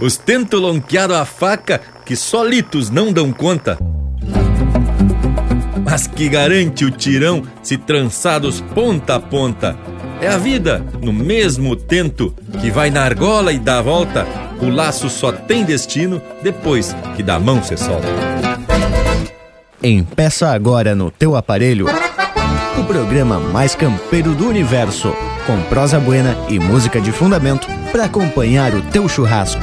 Os tento lonqueado a faca que solitos não dão conta. Mas que garante o tirão se trançados ponta a ponta. É a vida, no mesmo tento, que vai na argola e dá a volta. O laço só tem destino depois que da mão se solta. Empeça agora no teu aparelho o programa mais campeiro do universo, com prosa buena e música de fundamento para acompanhar o teu churrasco.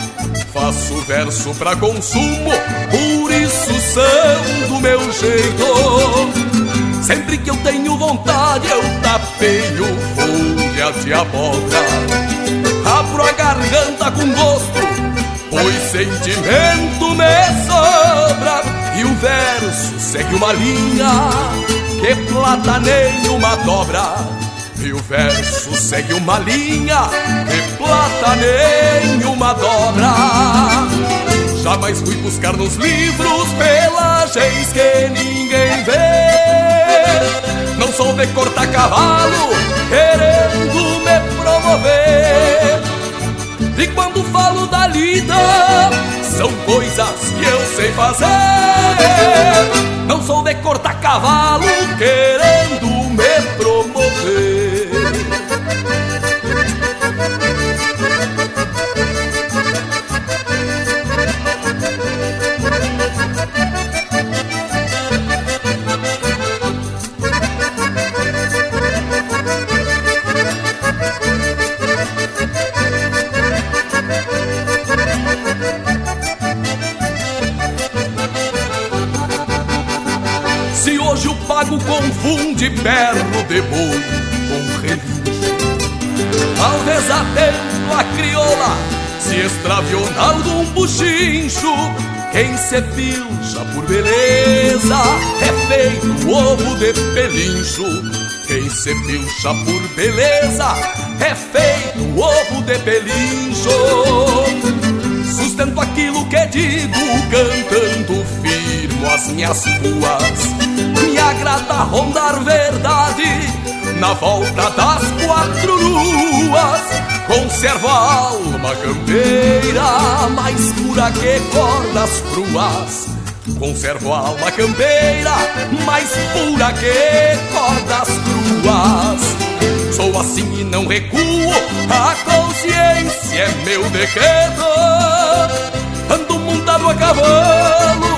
Faço verso pra consumo, por isso são do meu jeito. Sempre que eu tenho vontade, eu tapeio folha de abóbora. Abro a garganta com gosto, pois sentimento me sobra. E o verso segue uma linha que plataneia uma dobra. E o verso segue uma linha que plataneia uma dobra. Jamais fui buscar nos livros pelagens que ninguém vê. Não sou de cortar cavalo querendo me promover. E quando falo da lida, são coisas que eu sei fazer. Não sou de cortar cavalo querendo berro de boi com relincho Talvez atento a crioula se extraviou em algum buchincho. Quem se pilcha por beleza é feito ovo de pelincho. Quem se pilcha por beleza é feito ovo de pelincho. Sustento aquilo que digo, cantando firmo as minhas ruas. Me agrada rondar verdade na volta das quatro luas. Conservo a alma campeira, mais pura que cordas cruas. Conservo a alma campeira, mais pura que cordas cruas. Sou assim e não recuo, a consciência é meu decreto. Ando montado a cavalo,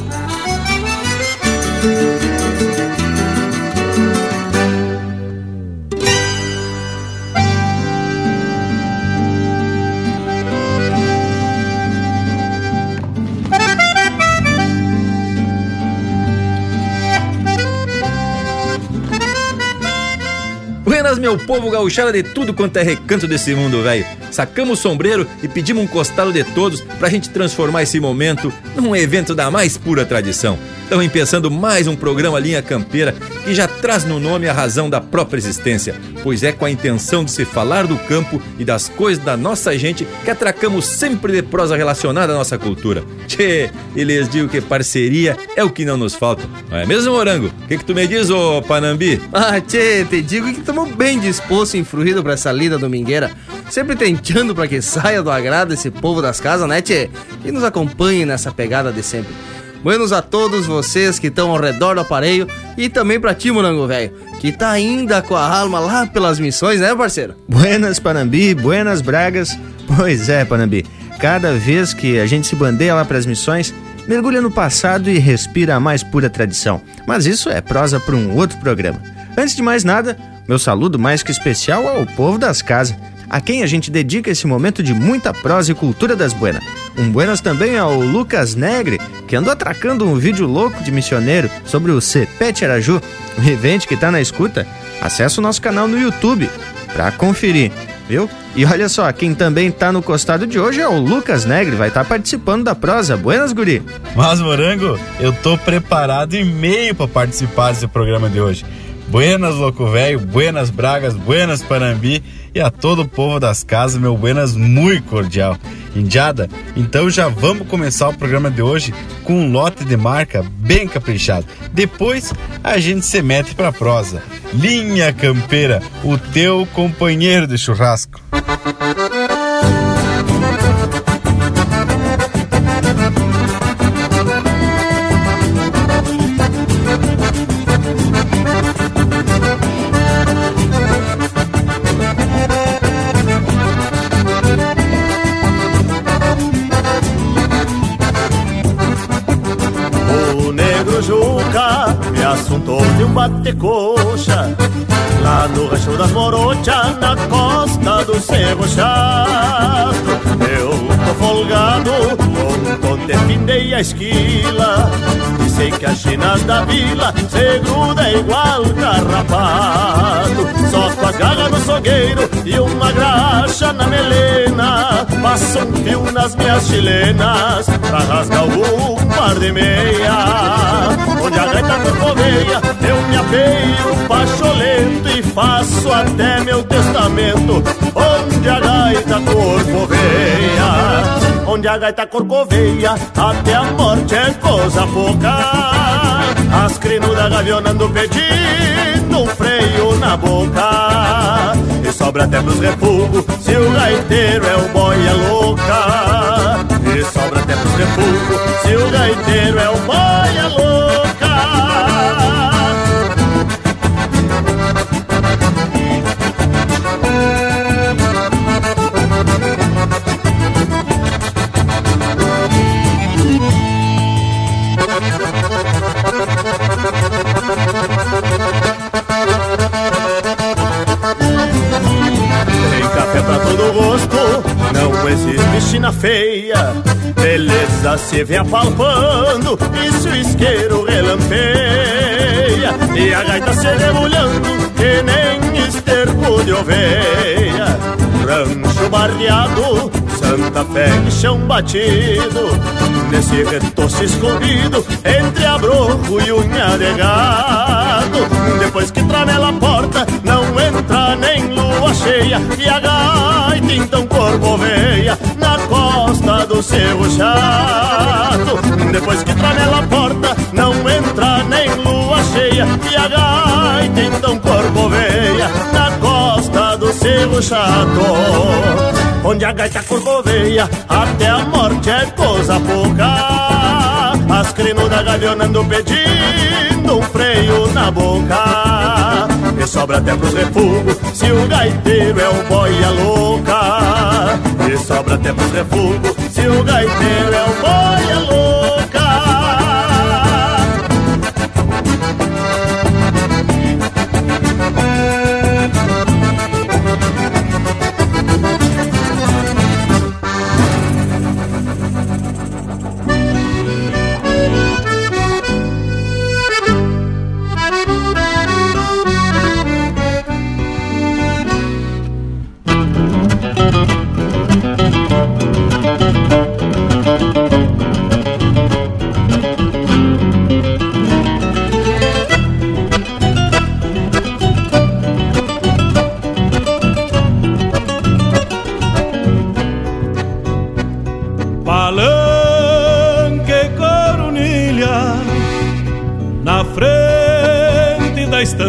Meu povo gauchada de tudo quanto é recanto desse mundo, velho. Sacamos o sombreiro e pedimos um costalo de todos pra gente transformar esse momento num evento da mais pura tradição. Estão pensando mais um programa Linha Campeira que já traz no nome a razão da própria existência, pois é com a intenção de se falar do campo e das coisas da nossa gente que atracamos sempre de prosa relacionada à nossa cultura. Tchê, e lhes digo que parceria é o que não nos falta. Não é mesmo, Morango? O que, que tu me diz, ô Panambi? Ah, tchê, te digo que estamos bem dispostos e influídos pra essa lida domingueira. Sempre tentando para que saia do agrado esse povo das casas, né, tchê? E nos acompanhe nessa pegada de sempre. Buenos a todos vocês que estão ao redor do aparelho e também pra ti, Morango Velho, que tá ainda com a alma lá pelas missões, né, parceiro? Buenas, Panambi, buenas, Bragas. Pois é, Panambi, cada vez que a gente se bandeia lá pras missões, mergulha no passado e respira a mais pura tradição. Mas isso é prosa para um outro programa. Antes de mais nada, meu saludo mais que especial ao povo das casas a quem a gente dedica esse momento de muita prosa e cultura das buenas. Um buenas também ao Lucas Negre, que andou atracando um vídeo louco de missioneiro sobre o Cepete Araju. O evento que tá na escuta, acessa o nosso canal no YouTube para conferir, viu? E olha só, quem também tá no costado de hoje é o Lucas Negre, vai estar tá participando da prosa. Buenas, guri! Mas, Morango, eu tô preparado e meio para participar desse programa de hoje. Buenas, louco velho, buenas Bragas, buenas Panambi e a todo o povo das casas, meu buenas muito cordial. Indiada, então já vamos começar o programa de hoje com um lote de marca bem caprichado. Depois a gente se mete pra prosa. Linha Campeira, o teu companheiro de churrasco. Passo um fio nas minhas chilenas Pra rasgar algum par de meia Onde a gaita corcoveia Eu me apeio pacholento E faço até meu testamento Onde a gaita corcoveia onde a gaita corcoveia, até a morte é coisa pouca. As crinudas gavionando pedindo um freio na boca. E sobra até pros refugos, se o gaiteiro é o boia louca. E sobra até pros refugos, se o gaiteiro é o boia louca. Não existe China feia. Beleza se vem apalpando e se o isqueiro relampeia. E a gaita se debulhando que nem esterco de oveia. Rancho barreado, Santa Fé e chão batido. Nesse retoço escondido entre abroco e unha de gado. Depois que tramela a porta, não entra nem cheia. E a gaita então corcoveia na costa do seu chato. Depois que tramela a porta, não entra nem lua cheia. E a gaita então corcoveia na costa do seu chato. Onde a gaita corcoveia, até a morte é coisa pouca. As crinudas gavionando pedindo um freio na boca. E sobra até pros refugos, se o gaiteiro é o boia louca. sobra até pros refugos Se o gaiteiro é o boia louca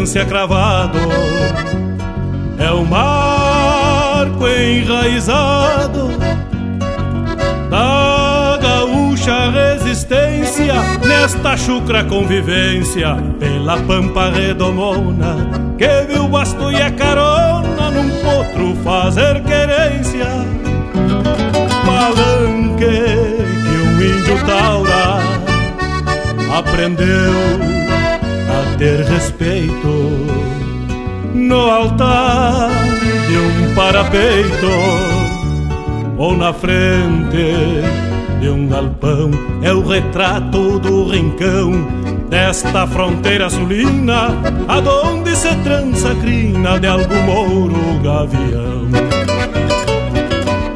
estância cravado. É o marco enraizado da gaúcha resistência nesta chucra convivência pela pampa redomona que viu basto e a carona num potro fazer querência. Palanque que um índio taura aprendeu ter respeito. No altar de um parapeito ou na frente de um galpão é o retrato do rincão desta fronteira sulina aonde se trança a crina de algum mouro gavião.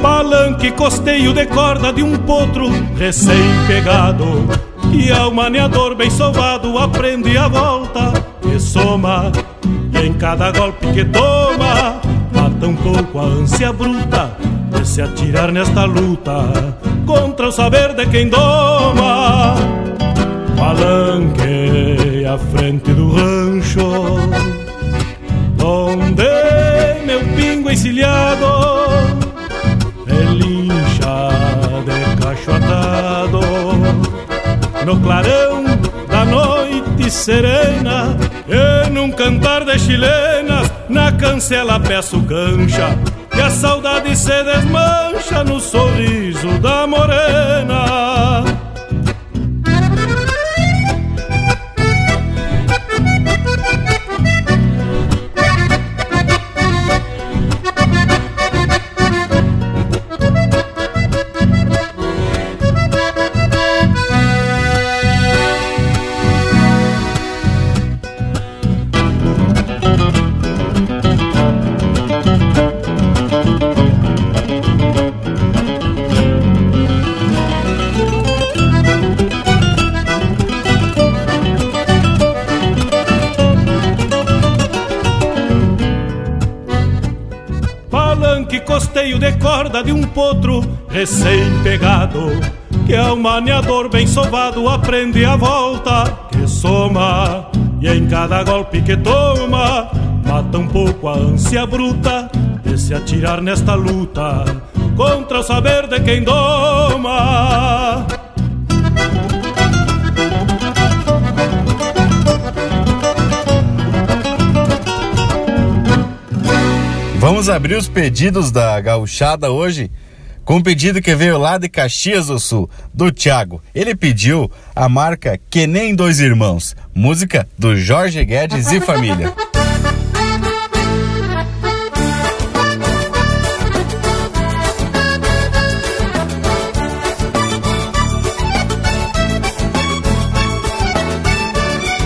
Palanque costeio de corda de um potro recém-pegado e ao maneador bem sovado aprende a volta que soma. E em cada golpe que toma Mata um pouco a ânsia bruta De se atirar nesta luta Contra o saber de quem doma. Palanque à frente do rancho Onde meu pingo encilhado no clarão da noite serena E num cantar de chilenas Na cancela peço cancha E a saudade se desmancha No sorriso da morena de um potro recém-pegado Que é um maneador bem sovado aprende a volta que soma E em cada golpe que toma Mata um pouco a ânsia bruta De se atirar nesta luta Contra o saber de quem doma Vamos abrir os pedidos da gauchada hoje com um pedido que veio lá de Caxias do Sul, do Thiago. Ele pediu a marca Que Nem Dois Irmãos, música do Jorge Guedes e família.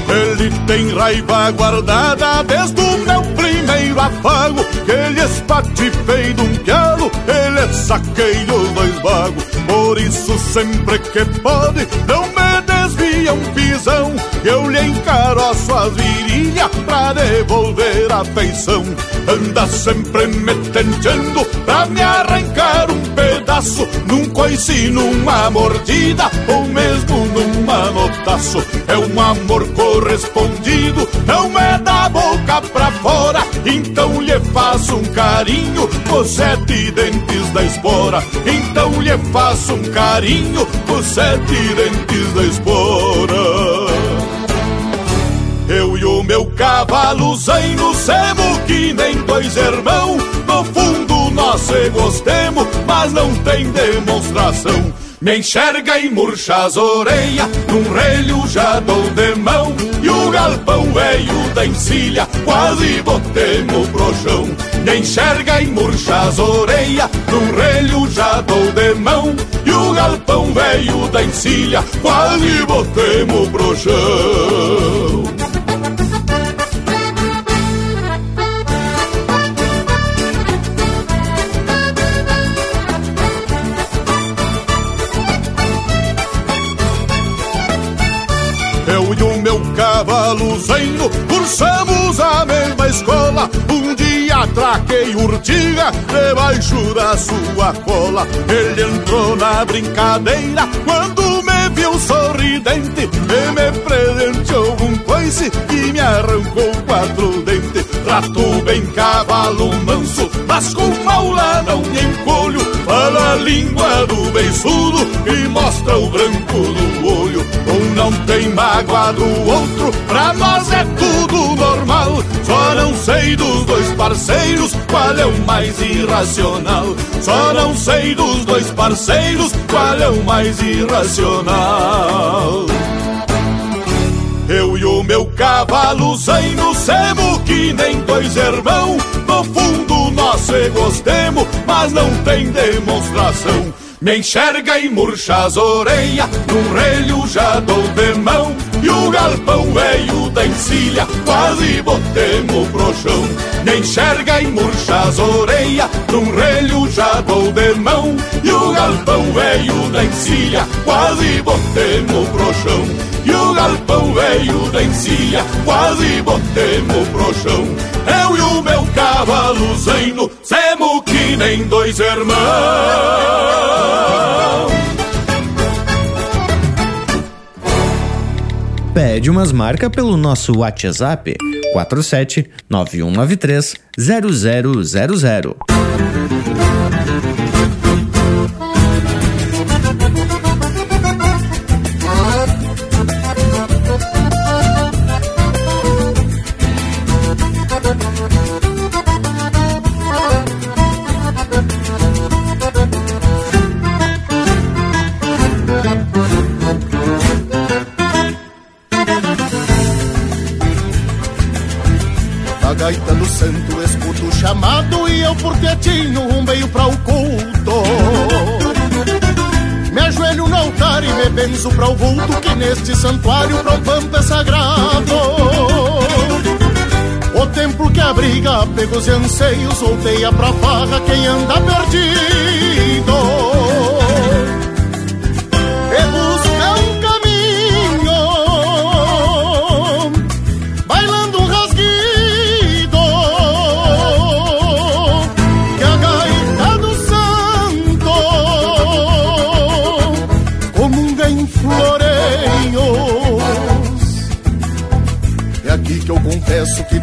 Ele tem raiva guardada desde o meu primeiro afago ele espatifei de um pialo, ele saqueia os dois vagos Por isso sempre que pode, não me desvia um pisão. Eu lhe encaroço as virilhas pra devolver a feição Anda sempre me tentando pra me arrancar um pedaço. Num coice, numa mordida ou mesmo num manotaço É um amor correspondido, não é da boca pra fora Então lhe faço um carinho com sete dentes da espora Então lhe faço um carinho com sete dentes da espora Eu e o meu cavalo zaino semos que nem dois irmãos. No fundo nós se gostemos, mas não tem demonstração. Me enxerga e murcha as orelhas, num relho já dou de mão. E o galpão velho da encilha, quase botemos pro chão. Me enxerga e murcha as orelhas, num relho já dou de mão. E o galpão velho da encilha, quase botemos pro chão. Zaino cursamos a mesma escola. Um dia atraquei urtiga debaixo da sua cola. Ele entrou na brincadeira quando me viu sorridente e me presenteou um coice que me arrancou quatro dentes. Trato bem cavalo manso, mas com maula não me encolho. Fala a língua do beiçudo e mostra o branco do olho. Não tem mágoa do outro, pra nós é tudo normal. Só não sei dos dois parceiros qual é o mais irracional. Só não sei dos dois parceiros qual é o mais irracional. Eu e o meu cavalo zaino semos que nem dois irmãos. No fundo nós se gostemos, mas não tem demonstração. Me enxerga e murcha as orelhas, num relho já dou de mão. E o galpão velho da encilha, quase botemos pro chão. Me enxerga e murcha as orelhas, num relho já dou de mão. E o galpão velho da encilha, quase botemos pro chão. E o galpão velho da encilha, quase botemos pro chão. Eu e o meu cavalo zaino, semos nem dois irmãos. Pede umas marcas pelo nosso WhatsApp 47 9193 0000. Eu por quietinho rumbeio pra o culto. Me ajoelho no altar e me benzo pra o vulto que neste santuário pro pampa é sagrado. O templo que abriga apegos e anseios volteia pra farra quem anda perdido.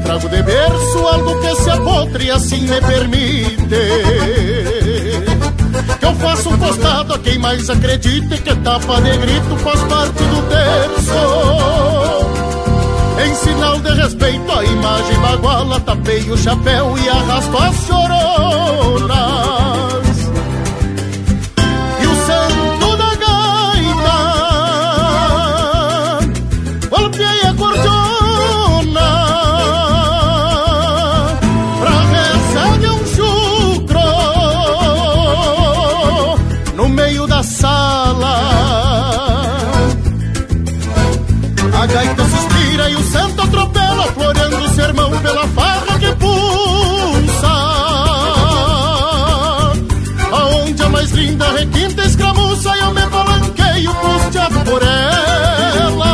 Trago de berço algo que se apotre assim me permite que eu faço um costado a quem mais acredite que tapa de grito faz parte do terço. Em sinal de respeito à imagem baguala, tapei o chapéu e arrasto as choronas. Linda requinta escramuça, eu me balanqueio custeado por ela.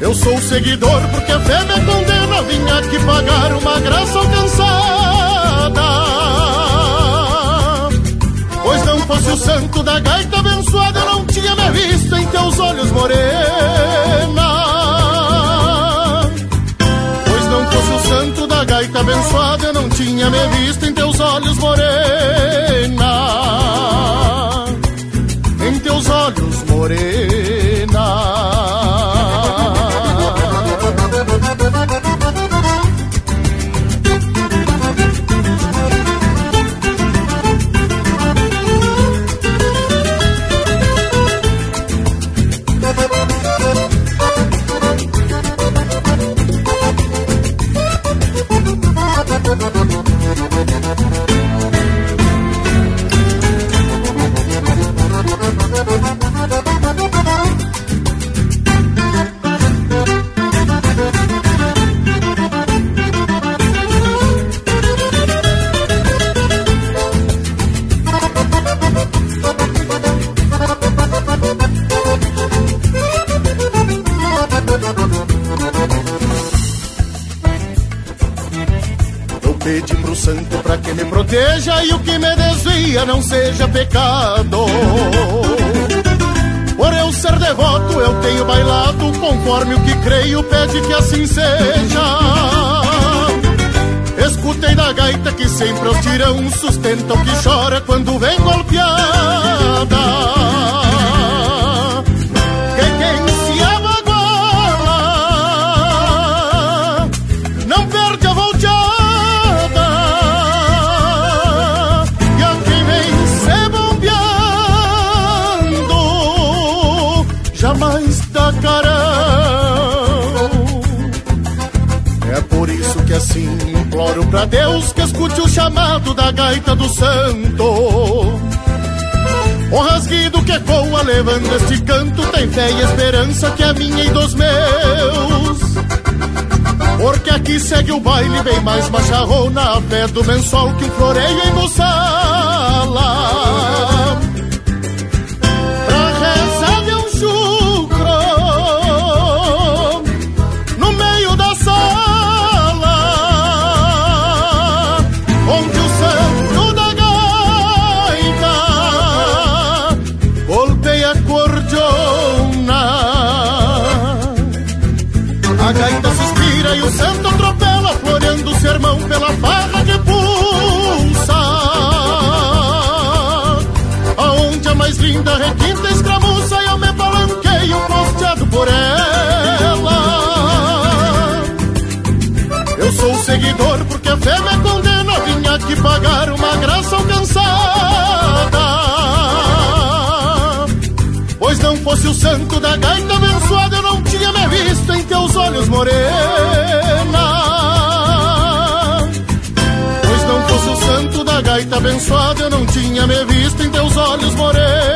Eu sou seguidor porque a fé me condena, vim aqui pagar uma graça alcançada. Pois não fosse o santo da gaita abençoada, eu não tinha me visto em teus olhos, morena. Pois não fosse o santo da gaita abençoada, eu não tinha me visto em teus olhos, morena. Em proteja e o que me desvia não seja pecado. Por eu ser devoto, eu tenho bailado conforme o que creio pede que assim seja. Escutei da gaita que sempre o tirão sustenta o que chora quando vem golpeada. Assim imploro pra Deus que escute o chamado da gaita do santo. O rasguido que ecoa levando este canto tem fé e esperança que é minha e dos meus. Porque aqui segue o baile bem mais macharrão na fé do mensual que floreio em sala. Aonde a mais linda requinta escramuça E eu me balanqueio posteado por ela. Eu sou seguidor porque a fé me condena Vim aqui pagar uma graça alcançada. Pois não fosse o santo da gaita abençoada Eu não tinha me visto em teus olhos morena. Santo da gaita abençoada, eu não tinha me visto em teus olhos, morena.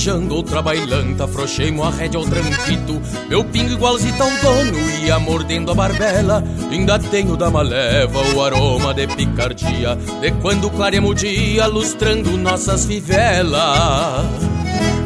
Farejando outra bailanta, afrouxei-mo a rédea ao tranquito. Meu pingo igualzito ao dono, ia mordendo a barbela. Ainda tenho da maleva o aroma de picardia De quando claremos o dia, lustrando nossas fivelas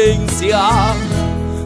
tình xa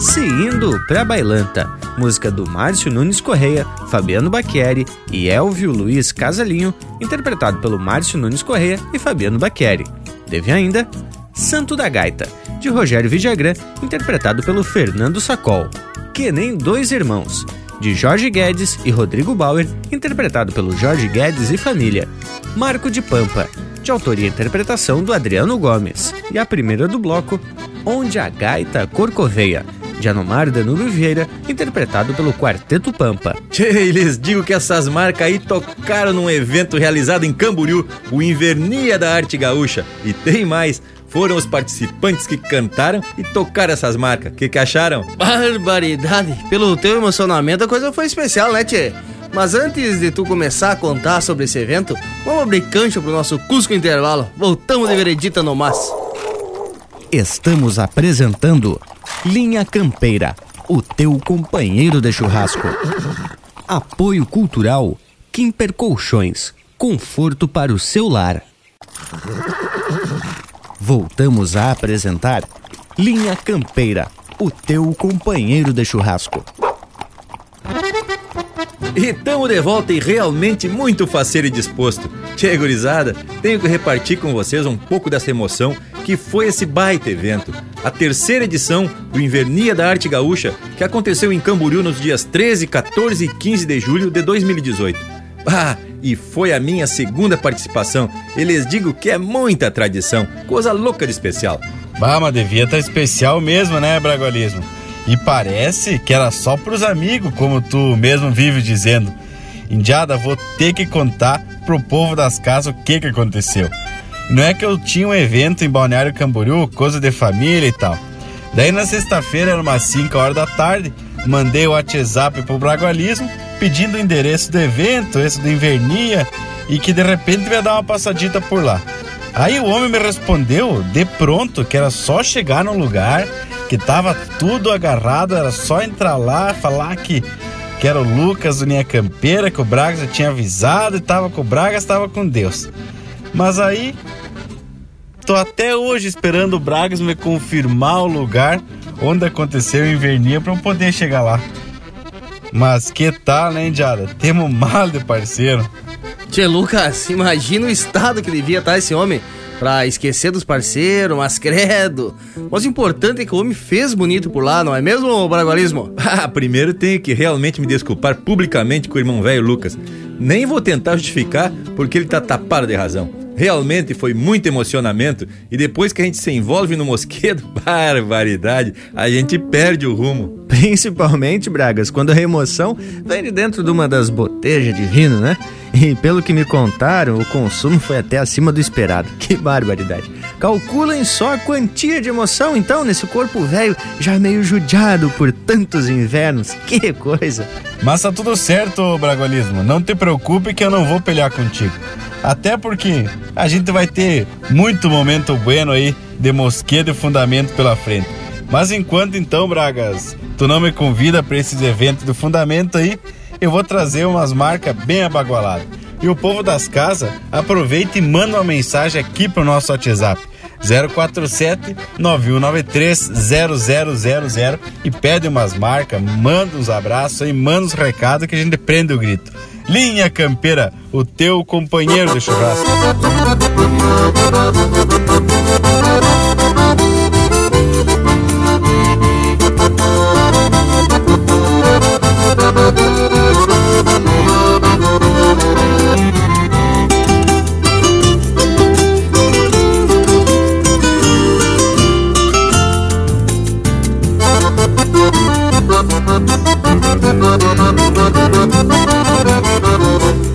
Se Indo Pra Bailanta música do Márcio Nunes Correia, Fabiano Baqueri e Elvio Luiz Casalinho, interpretado pelo Márcio Nunes Correia e Fabiano Baqueri. Teve ainda Santo da Gaita, de Rogério Vidagrã, interpretado pelo Fernando Sacol. Que nem dois irmãos, de Jorge Guedes e Rodrigo Bauer, interpretado pelo Jorge Guedes e família. Marco de Pampa, de autoria e interpretação do Adriano Gomes. E a primeira do bloco, Onde a Gaita Corcoveia, de Anomar Danilo Vieira, interpretado pelo Quarteto Pampa. Tchê, lhes digo que essas marcas aí tocaram num evento realizado em Camboriú, o Invernia da Arte Gaúcha. E tem mais, foram os participantes que cantaram e tocaram essas marcas. O que, que acharam? Barbaridade! Pelo teu emocionamento a coisa foi especial, né, Tchê? Mas antes de tu começar a contar sobre esse evento, vamos abrir cancho pro nosso Cusco Intervalo. Voltamos de veredita no mas. Estamos apresentando Linha Campeira, o teu companheiro de churrasco. Apoio Cultural Kimper Colchões, conforto para o seu lar. Voltamos a apresentar Linha Campeira, o teu companheiro de churrasco. E estamos de volta e realmente muito faceiro e disposto. Tchê, gurizada, tenho que repartir com vocês um pouco dessa emoção que foi esse baita evento. A terceira edição do Invernia da Arte Gaúcha, que aconteceu em Camboriú nos dias 13, 14 e 15 de julho de 2018. Ah, e foi a minha segunda participação. E lhes digo que é muita tradição, coisa louca de especial. Bah, mas devia estar tá especial mesmo, né, Bragualismo? E parece que era só pros amigos, como tu mesmo vive dizendo. Indiada, vou ter que contar pro povo das casas o que que aconteceu. Não é que eu tinha um evento em Balneário Camboriú, coisa de família e tal. Daí na sexta-feira, era umas 5 horas da tarde, mandei o WhatsApp pro Bragualismo pedindo o endereço do evento, esse do Invernia, e que de repente ia dar uma passadita por lá. Aí o homem me respondeu de pronto que era só chegar no lugar, que tava tudo agarrado, era só entrar lá, falar que, que era o Lucas do Linha Campeira, que o Bragas já tinha avisado e tava com o Bragas, tava com Deus. Mas aí, tô até hoje esperando o Bragas me confirmar o lugar onde aconteceu o Invernia para eu poder chegar lá. Mas que tal, né, Indiada? Temos mal de parceiro. Tchê, Lucas, imagina o estado que devia estar esse homem pra esquecer dos parceiros, mas credo. Mas o importante é que o homem fez bonito por lá, não é mesmo, Bragualismo? Ah, primeiro tenho que realmente me desculpar publicamente com o irmão velho Lucas. Nem vou tentar justificar porque ele tá tapado de razão. Realmente foi muito emocionamento e depois que a gente se envolve no mosquedo, barbaridade, a gente perde o rumo. Principalmente, Bragas, quando a emoção vem de dentro de uma das botejas de vinho, né? E pelo que me contaram, o consumo foi até acima do esperado. Que barbaridade. Calculem só a quantia de emoção, então, nesse corpo velho, já meio judiado por tantos invernos. Que coisa. Mas tá tudo certo, Bragualismo. Não te preocupe que eu não vou pelear contigo. Até porque a gente vai ter muito momento bueno aí de mosquedo e fundamento pela frente. Mas enquanto então, Bragas, tu não me convida para esses eventos do fundamento aí, eu vou trazer umas marcas bem abagualadas. E o povo das casas, aproveita e manda uma mensagem aqui pro nosso WhatsApp. 047 9193 0000 e pede umas marcas, manda uns abraços aí, manda uns recados que a gente prende o grito. Linha Campeira, o teu companheiro de churrasco.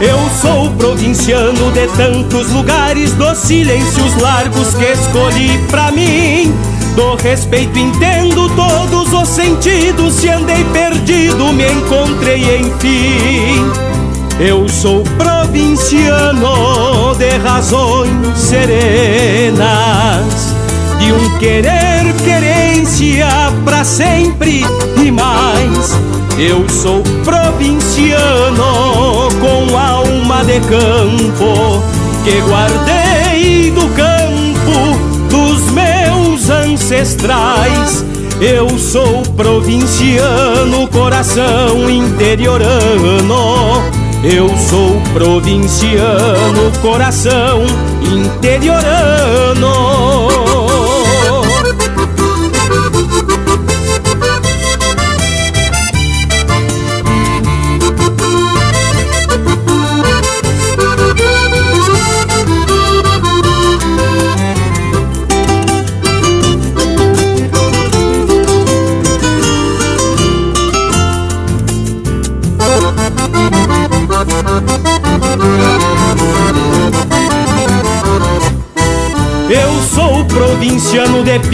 Eu sou provinciano de tantos lugares, dos silêncios largos que escolhi pra mim. Do respeito entendo todos os sentidos, se andei perdido, me encontrei enfim. Eu sou provinciano de razões serenas, de um querer querência para sempre e mais. Eu sou provinciano com alma de campo que guardei do campo dos meus ancestrais. Eu sou provinciano, coração interiorano eu sou provinciano, coração interiorano.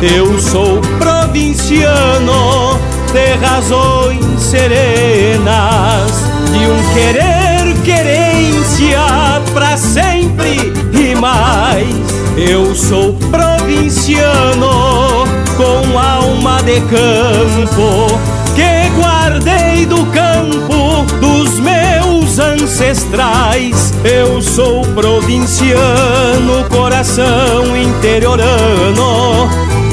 Eu sou provinciano de razões serenas, de um querer querência pra sempre e mais. Eu sou provinciano com alma de campo que guardei do campo dos meus ancestrais. Eu sou provinciano, coração interiorano.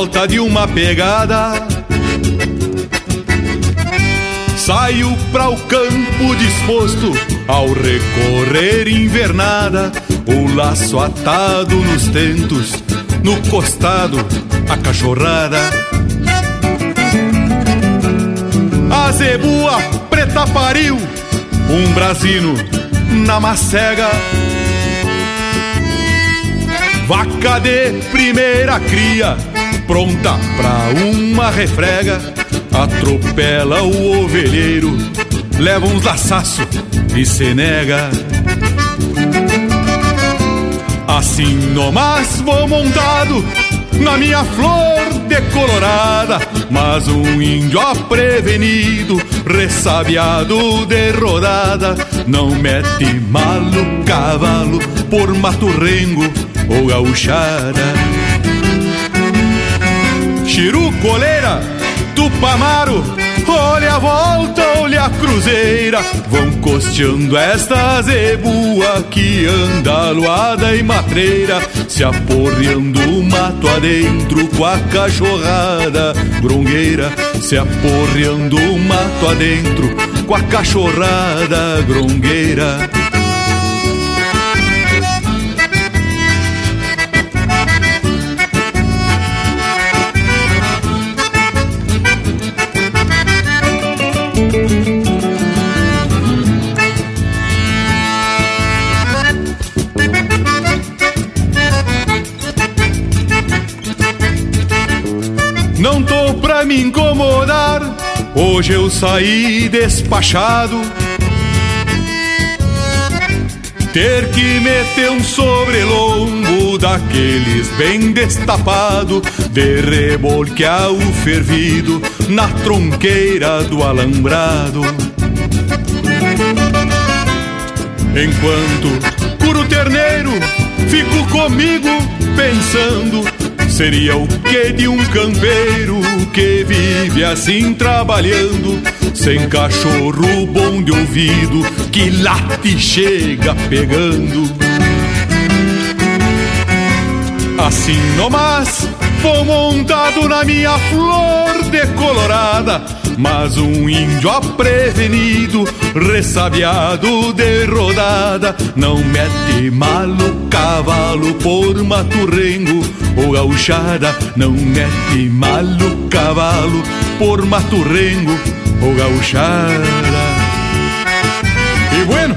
Volta de uma pegada. Saio para o campo disposto ao recorrer invernada, o laço atado nos tentos, no costado a cachorrada. A zebua preta pariu, um brasino na macega Vaca de primeira cria, pronta pra uma refrega, atropela o ovelheiro, leva uns laçaço e se nega. Assim nomás vou montado na minha flor decolorada, mas um índio prevenido, ressabiado de rodada, não mete malo cavalo por mato rengo ou gauchada. Chiru, coleira, tupamaro, Olha a volta, olha a cruzeira, vão costeando esta zebua que anda aluada e matreira, se aporreando o mato adentro com a cachorrada grongueira, se aporreando o mato adentro com a cachorrada grongueira. Hoje eu saí despachado. Ter que meter um sobrelombo daqueles bem destapado, de rebolquear o fervido na tronqueira do alambrado. Enquanto curo terneiro, fico comigo pensando Seria o que de um campeiro que vive assim trabalhando, sem cachorro bom de ouvido que late e chega pegando. Assim nomás, vou montado na minha flor decolorada, mas um índio aprevenido, ressabiado de rodada, não mete malo cavalo por maturrengo ou gauchada, não mete malo cavalo por maturrengo ou gauchada. E bueno,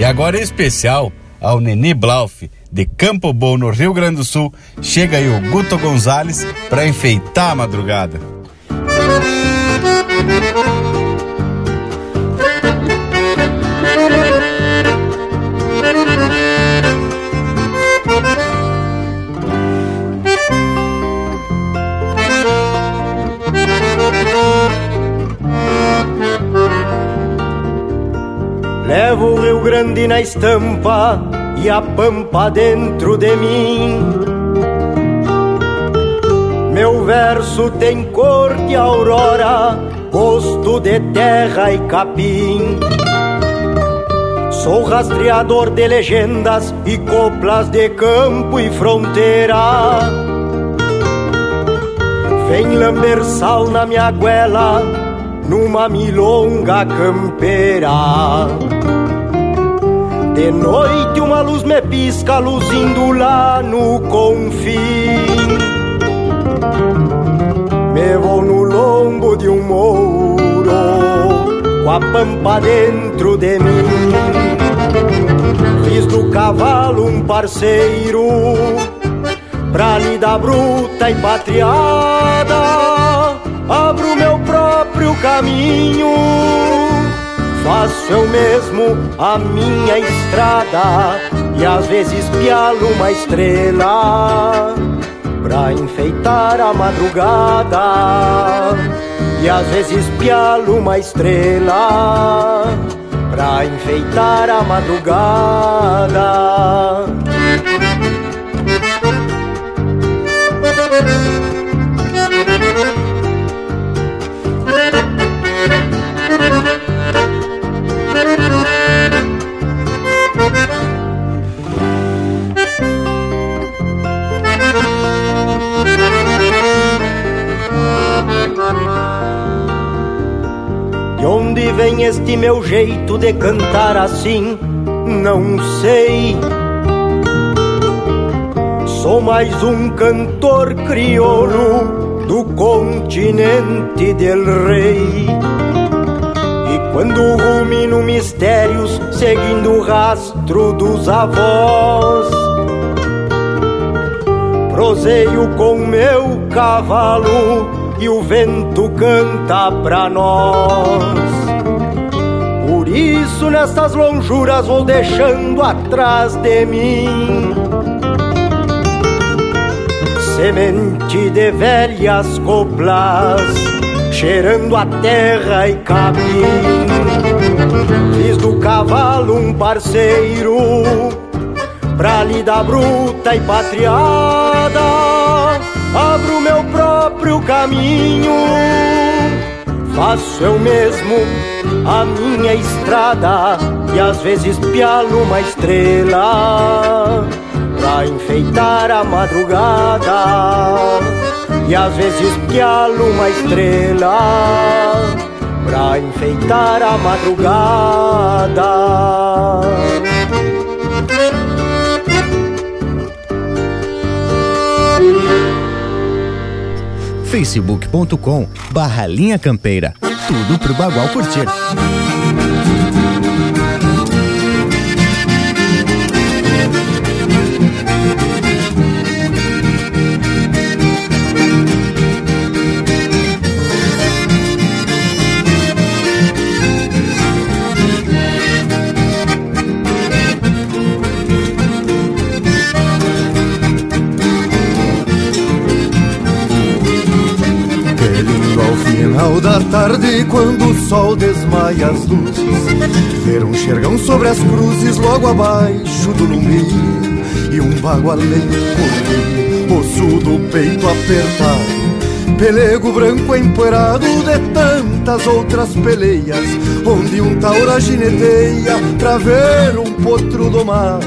E agora em especial ao Neni Blauf, de Campo Bom, no Rio Grande do Sul, chega aí o Guto Gonzalez para enfeitar a madrugada. Grande na estampa e a pampa dentro de mim. Meu verso tem cor de aurora, gosto de terra e capim. Sou rastreador de legendas e coplas de campo e fronteira. Vem lamber sal na minha goela, numa milonga campeira. De noite uma luz me pisca, luzindo lá no confim. Me vou no lombo de um mouro, com a pampa dentro de mim. Fiz do cavalo um parceiro, pra lida bruta e patriada. Abro meu próprio caminho Faço eu mesmo a minha estrada E às vezes pialo uma estrela Pra enfeitar a madrugada. E às vezes pialo uma estrela Pra enfeitar a madrugada de cantar assim? Não sei. Sou mais um cantor crioulo do continente del rei. E quando rumino mistérios, seguindo o rastro dos avós, proseio com meu cavalo e o vento canta pra nós. Isso, nestas lonjuras, vou deixando atrás de mim semente de velhas coplas, cheirando a terra e capim. Fiz do cavalo um parceiro, pra lida bruta e patriada abro meu próprio caminho. Faço eu mesmo a minha estrada e às vezes pialo uma estrela pra enfeitar a madrugada. E às vezes pialo uma estrela pra enfeitar a madrugada. facebook.com barra linha campeira. Tudo pro Bagual curtir. Sol desmaia as luzes, ver um xergão sobre as cruzes logo abaixo do lume. E um bagualeiro correr, osso do peito apertado, pelego branco empoeirado de tantas outras peleias, onde um taura gineteia pra ver um potro domado.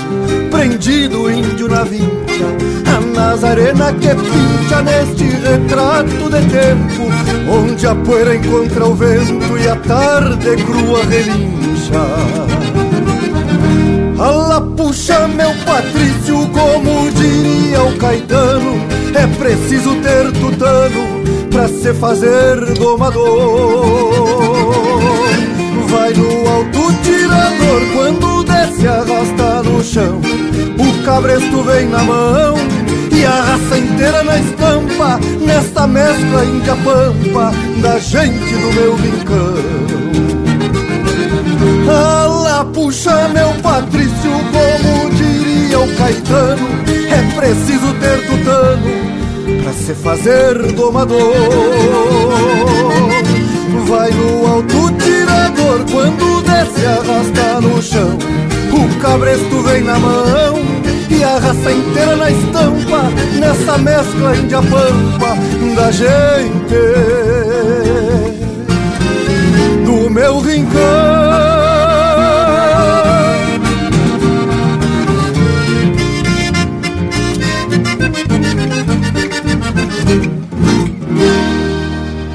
prendido índio na vincha A Nazarena que pincha neste retrato de tempo Onde a poeira encontra o vento e a tarde crua relincha. Ala puxa meu Patrício, como diria o Caetano É preciso ter tutano pra se fazer domador. Vai no alto tirador, quando desce arrasta chão. O cabresto vem na mão e a raça inteira na estampa Nesta mescla índia-pampa da gente do meu rincão. Ala puxa meu Patrício, como diria o Caetano É preciso ter tutano pra se fazer domador. Vai no alto tirador, quando desce arrasta no chão O cabresto vem na mão e a raça inteira na estampa Nessa mescla índia-pampa da gente. Do meu rincão.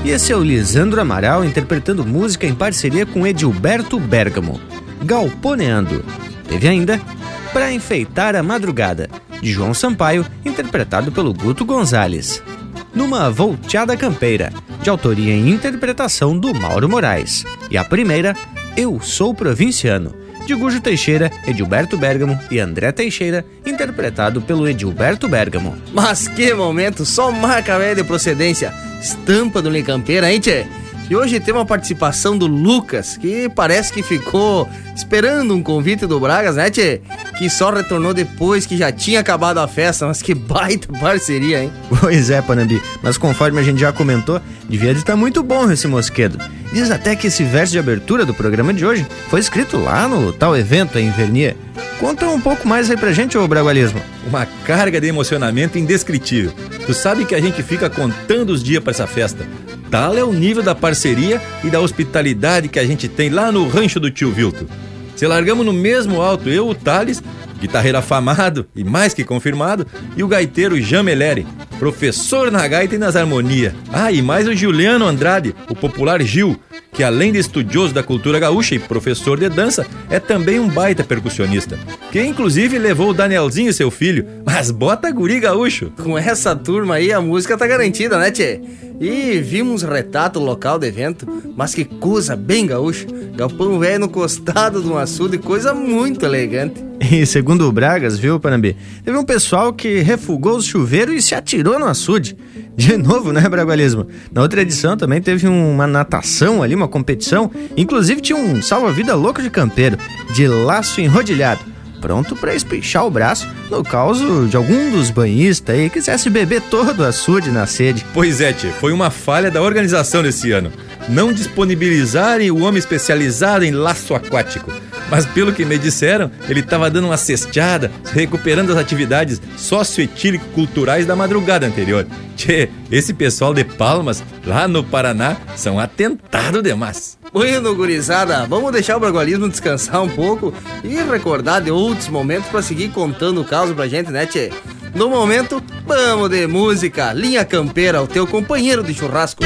E esse é o Lisandro Amaral interpretando música em parceria com Edilberto Bergamo, Galponeando. Teve ainda Pra Enfeitar a Madrugada, de João Sampaio, interpretado pelo Guto Gonzalez. numa volteada campeira, de autoria e interpretação do Mauro Moraes. E a primeira, Eu Sou Provinciano, de Gujo Teixeira, Edilberto Bergamo e André Teixeira, interpretado pelo Edilberto Bergamo. Mas que momento, só marca velha de procedência, estampa do Licampeira, hein, tchê? E hoje tem uma participação do Lucas, que parece que ficou esperando um convite do Bragas, né, tchê? Que só retornou depois que já tinha acabado a festa, mas que baita parceria, hein? Pois é, Panambi, mas conforme a gente já comentou, devia de estar muito bom esse mosquedo. Diz até que esse verso de abertura do programa de hoje foi escrito lá no tal evento em Vernier. Conta um pouco mais aí pra gente, ô Bragualismo. Uma carga de emocionamento indescritível. Tu sabe que a gente fica contando os dias para essa festa. Tal é o nível da parceria e da hospitalidade que a gente tem lá no rancho do tio Vilto. Se largamos no mesmo alto, eu, o Thales, guitarreiro afamado e mais que confirmado, e o gaiteiro Jean Meleri, professor na gaita e nas harmonias. Ah, e mais o Juliano Andrade, o popular Gil, que além de estudioso da cultura gaúcha e professor de dança, é também um baita percussionista, que inclusive levou o Danielzinho, seu filho, mas bota guri gaúcho. Com essa turma aí, a música tá garantida, né, tchê? E vimos retrato local do evento, mas que coisa bem gaúcha. Galpão velho no costado de um açude, coisa muito elegante. E segundo o Bragas, viu, Panambi? Teve um pessoal que refugou o chuveiro e se atirou no açude. De novo, né, Bragualismo? Na outra edição também teve uma natação ali, uma competição. Inclusive tinha um salva-vida louco de campeiro, de laço enrodilhado pronto para espichar o braço no caso de algum dos banhistas aí quisesse beber todo o açude na sede. Pois é, tchê, foi uma falha da organização desse ano. Não disponibilizarem o homem especializado em laço aquático. Mas pelo que me disseram, ele estava dando uma cesteada, recuperando as atividades socioetílico-culturais da madrugada anterior. Tchê, esse pessoal de Palmas, lá no Paraná, são atentado demais. Bueno, gurizada, vamos deixar o bragualismo descansar um pouco e recordar de outros momentos para seguir contando o caso pra gente, né, tchê? No momento, vamos de música, linha campeira, o teu companheiro de churrasco.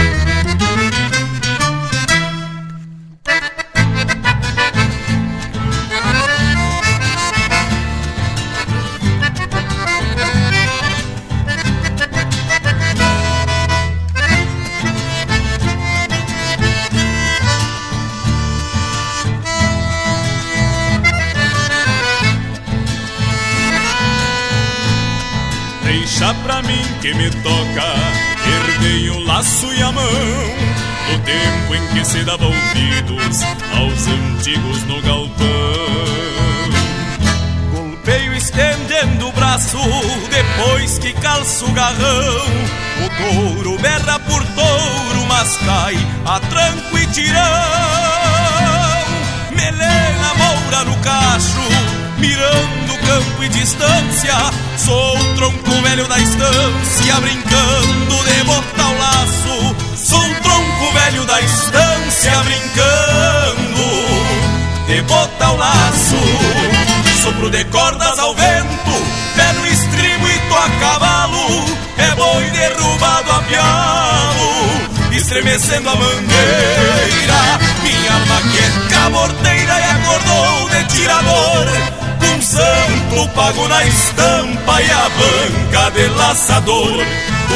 Que me toca, herdei o laço e a mão, do tempo em que se dava ouvidos aos antigos no galpão. Golpeio estendendo o braço, depois que calço o garrão, o touro berra por touro, mas cai a tranco e tirão. Melena moura no cacho, mirando campo e distância. Sou o tronco velho da estância, brincando de botar o laço. Sou o tronco velho da estância, brincando de botar o laço. Sopro de cordas ao vento, pé no estribo e tô a cavalo. É boi derrubado a pialo, estremecendo a mangueira. Minha maqueca morteira e acordou de tirador santo pago na estampa e a banca de laçador.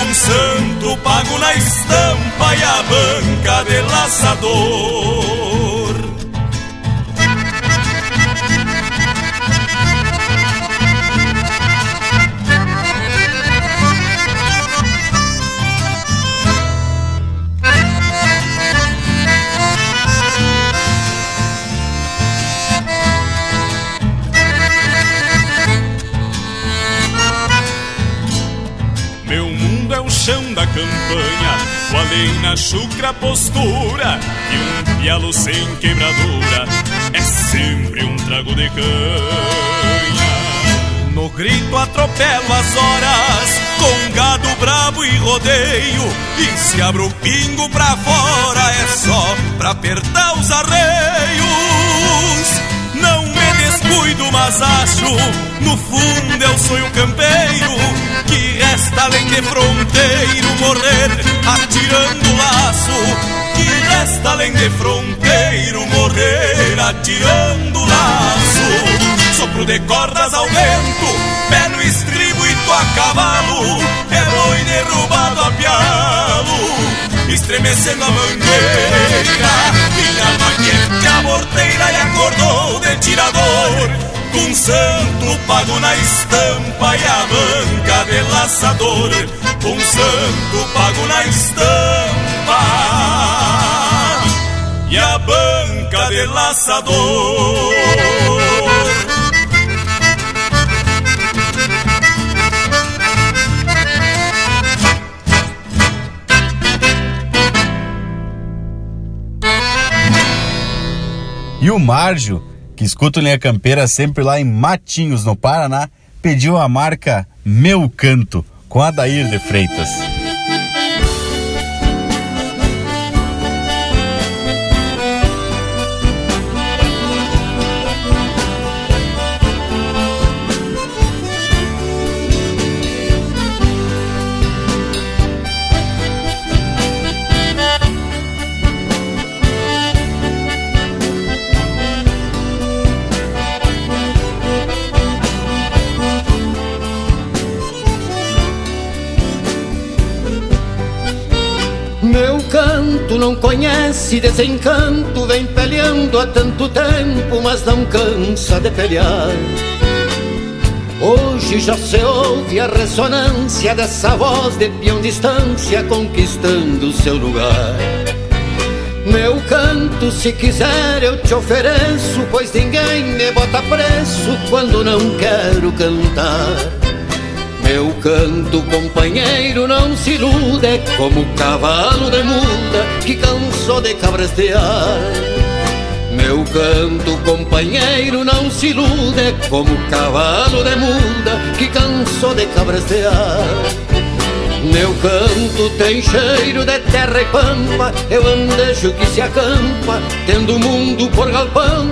Um santo pago na estampa e a banca de laçador. Da campanha, com a lei na chucra postura e um pialo sem quebradura é sempre um trago de canha. No grito atropelo as horas, com gado brabo e rodeio, e se abro o pingo pra fora é só pra apertar os arreios. Não me descuido, mas acho, no fundo eu sou um campeiro que resta de fronteiro morrer atirando laço. Que resta além de fronteiro morrer atirando laço. Sopro de cordas ao vento, pé no estribo e tô a cavalo. É boi derrubado a piar mecendo a mangueira Minha alma que aborteira e acordou de tirador Com santo pago na estampa e a banca de laçador. Com santo pago na estampa E a banca de laçador. E o Márgio, que escuta o Linha Campeira sempre lá em Matinhos, no Paraná, pediu a marca Meu Canto, com Adair de Freitas. Canto não conhece desencanto, vem peleando há tanto tempo, mas não cansa de pelear. Hoje já se ouve a ressonância dessa voz de peão distância conquistando seu lugar. Meu canto, se quiser, eu te ofereço, pois ninguém me bota preço quando não quero cantar. Meu canto, companheiro, não se ilude como cavalo de muda que cansou de cabrestear. Meu canto, companheiro, não se ilude como cavalo de muda que cansou de cabrestear. Meu canto tem cheiro de terra e pampa, eu andejo que se acampa, tendo o mundo por galpão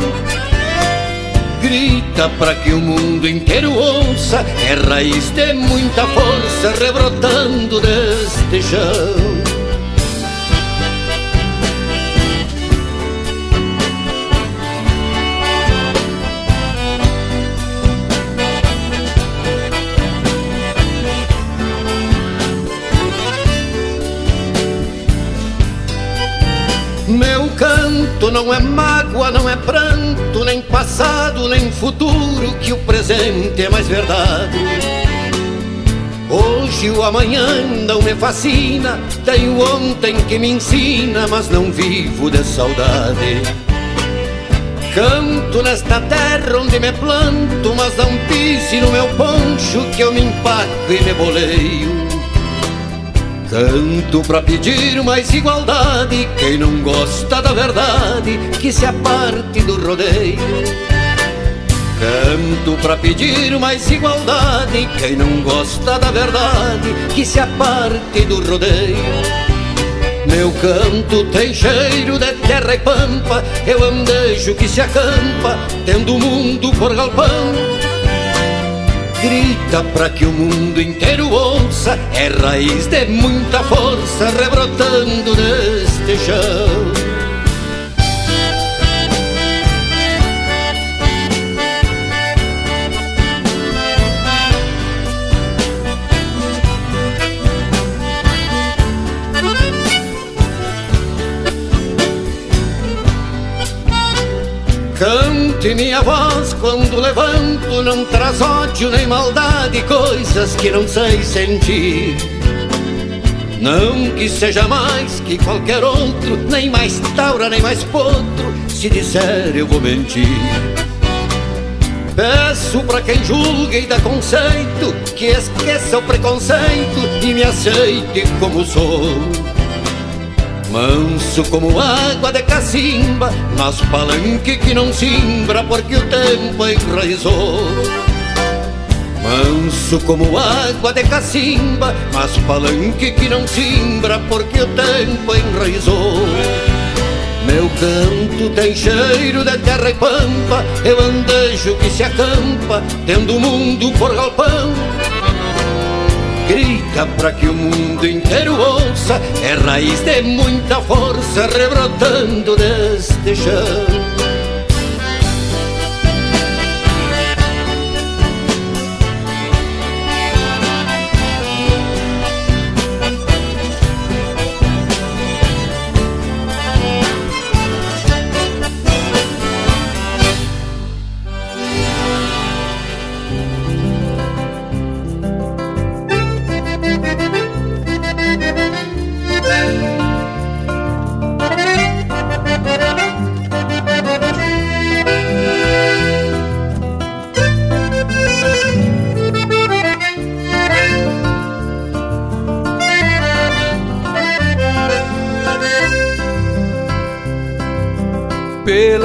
grita para que o mundo inteiro ouça, é raiz de muita força rebrotando deste chão. Meu canto não é mágoa, não é pranto, passado, nem futuro, que o presente é mais verdade. Hoje o amanhã não me fascina, tenho ontem que me ensina, mas não vivo de saudade. Canto nesta terra onde me planto, mas não pise no meu poncho que eu me empaco e me boleio. Canto pra pedir mais igualdade, quem não gosta da verdade, que se aparte do rodeio. Canto pra pedir mais igualdade, quem não gosta da verdade, que se aparte do rodeio. Meu canto tem cheiro de terra e pampa, eu andejo que se acampa, tendo o mundo por galpão. Grita pra que o mundo inteiro ouça, é raiz de muita força rebrotando neste chão. Cante minha voz quando levanto, não traz ódio nem maldade, coisas que não sei sentir. Não que seja mais que qualquer outro, nem mais taura, nem mais potro, se disser eu vou mentir. Peço pra quem julga e dá conceito, que esqueça o preconceito e me aceite como sou. Manso como água de cacimba, mas palanque que não simbra porque o tempo enraizou. Manso como água de cacimba, mas palanque que não simbra porque o tempo enraizou. Meu canto tem cheiro de terra e pampa, eu andejo que se acampa, tendo o mundo por galpão. Grita pra que o mundo inteiro ouça, é raiz de muita força rebrotando deste chão.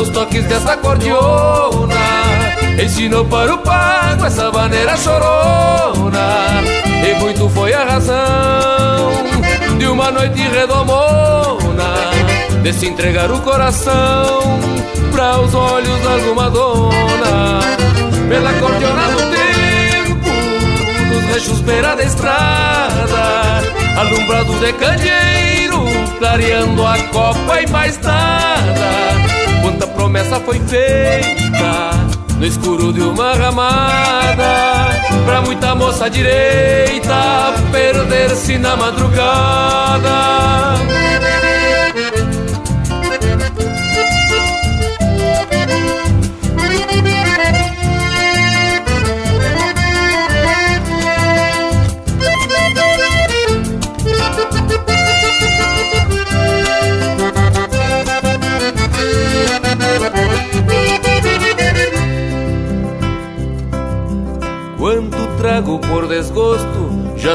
nos toques dessa cordiona. Ensinou para o pago essa maneira chorona. E muito foi a razão de uma noite redomona De se entregar o coração para os olhos de alguma dona. Pela cordiona do tempo, nos rechos beira da estrada Alumbrado de candeeiro, clareando a copa e mais nada Quanta promessa foi feita no escuro de uma ramada. Pra muita moça direita perder-se na madrugada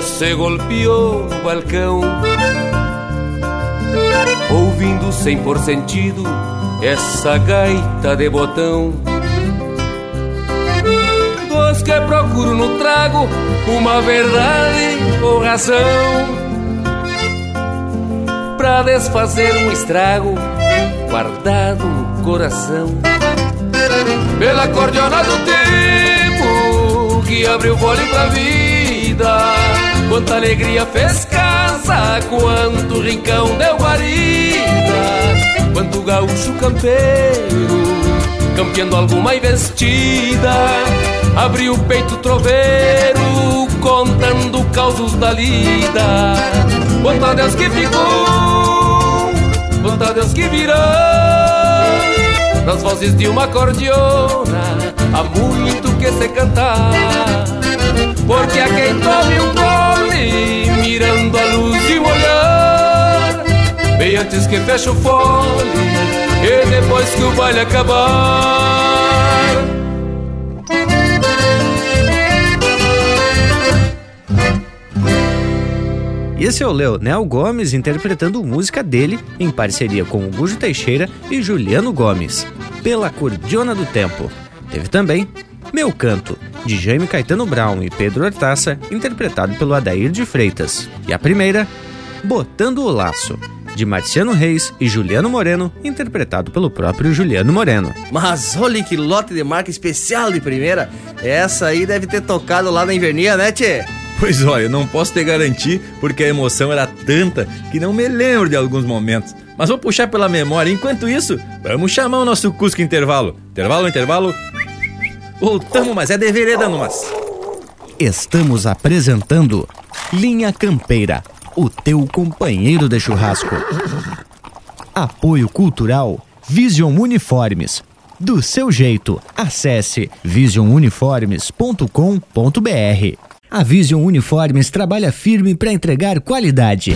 se golpeou no balcão. Ouvindo sem por sentido essa gaita de botão. Dos que procuro no trago uma verdade ou razão. Pra desfazer um estrago guardado no coração. Pela cordiona do tempo que abriu fole pra vida. Quanta alegria fez casa, quanto rincão deu guarida, quanto gaúcho campeiro, campeando alguma investida. Abriu o peito troveiro, contando causos da lida. Quanto a Deus que ficou, quanto a Deus que virou nas vozes de uma cordiona há muito que se cantar. Porque a quem tome um mirando a luz de um olhar, bem antes que feche o fole e depois que o baile acabar. Esse é o Leonel Gomes interpretando música dele em parceria com o Gujo Teixeira e Juliano Gomes, Pela Cordiona do Tempo. Teve também Meu Canto, de Jaime Caetano Brown e Pedro Hortaça, interpretado pelo Adair de Freitas. E a primeira, Botando o Laço, de Marciano Reis e Juliano Moreno, interpretado pelo próprio Juliano Moreno. Mas olha que lote de marca especial de primeira. Essa aí deve ter tocado lá na Invernia, né, Tchê? Pois olha, não posso te garantir porque a emoção era tanta que não me lembro de alguns momentos. Mas vou puxar pela memória. Enquanto isso, vamos chamar o nosso Cusco Intervalo. Intervalo, intervalo. Voltamos, mas é de vereda numas. Estamos apresentando Linha Campeira, o teu companheiro de churrasco. Apoio Cultural Vision Uniformes. Do seu jeito, acesse visionuniformes.com.br. A Vision Uniformes trabalha firme para entregar qualidade.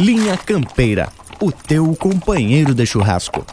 Linha Campeira, o teu companheiro de churrasco.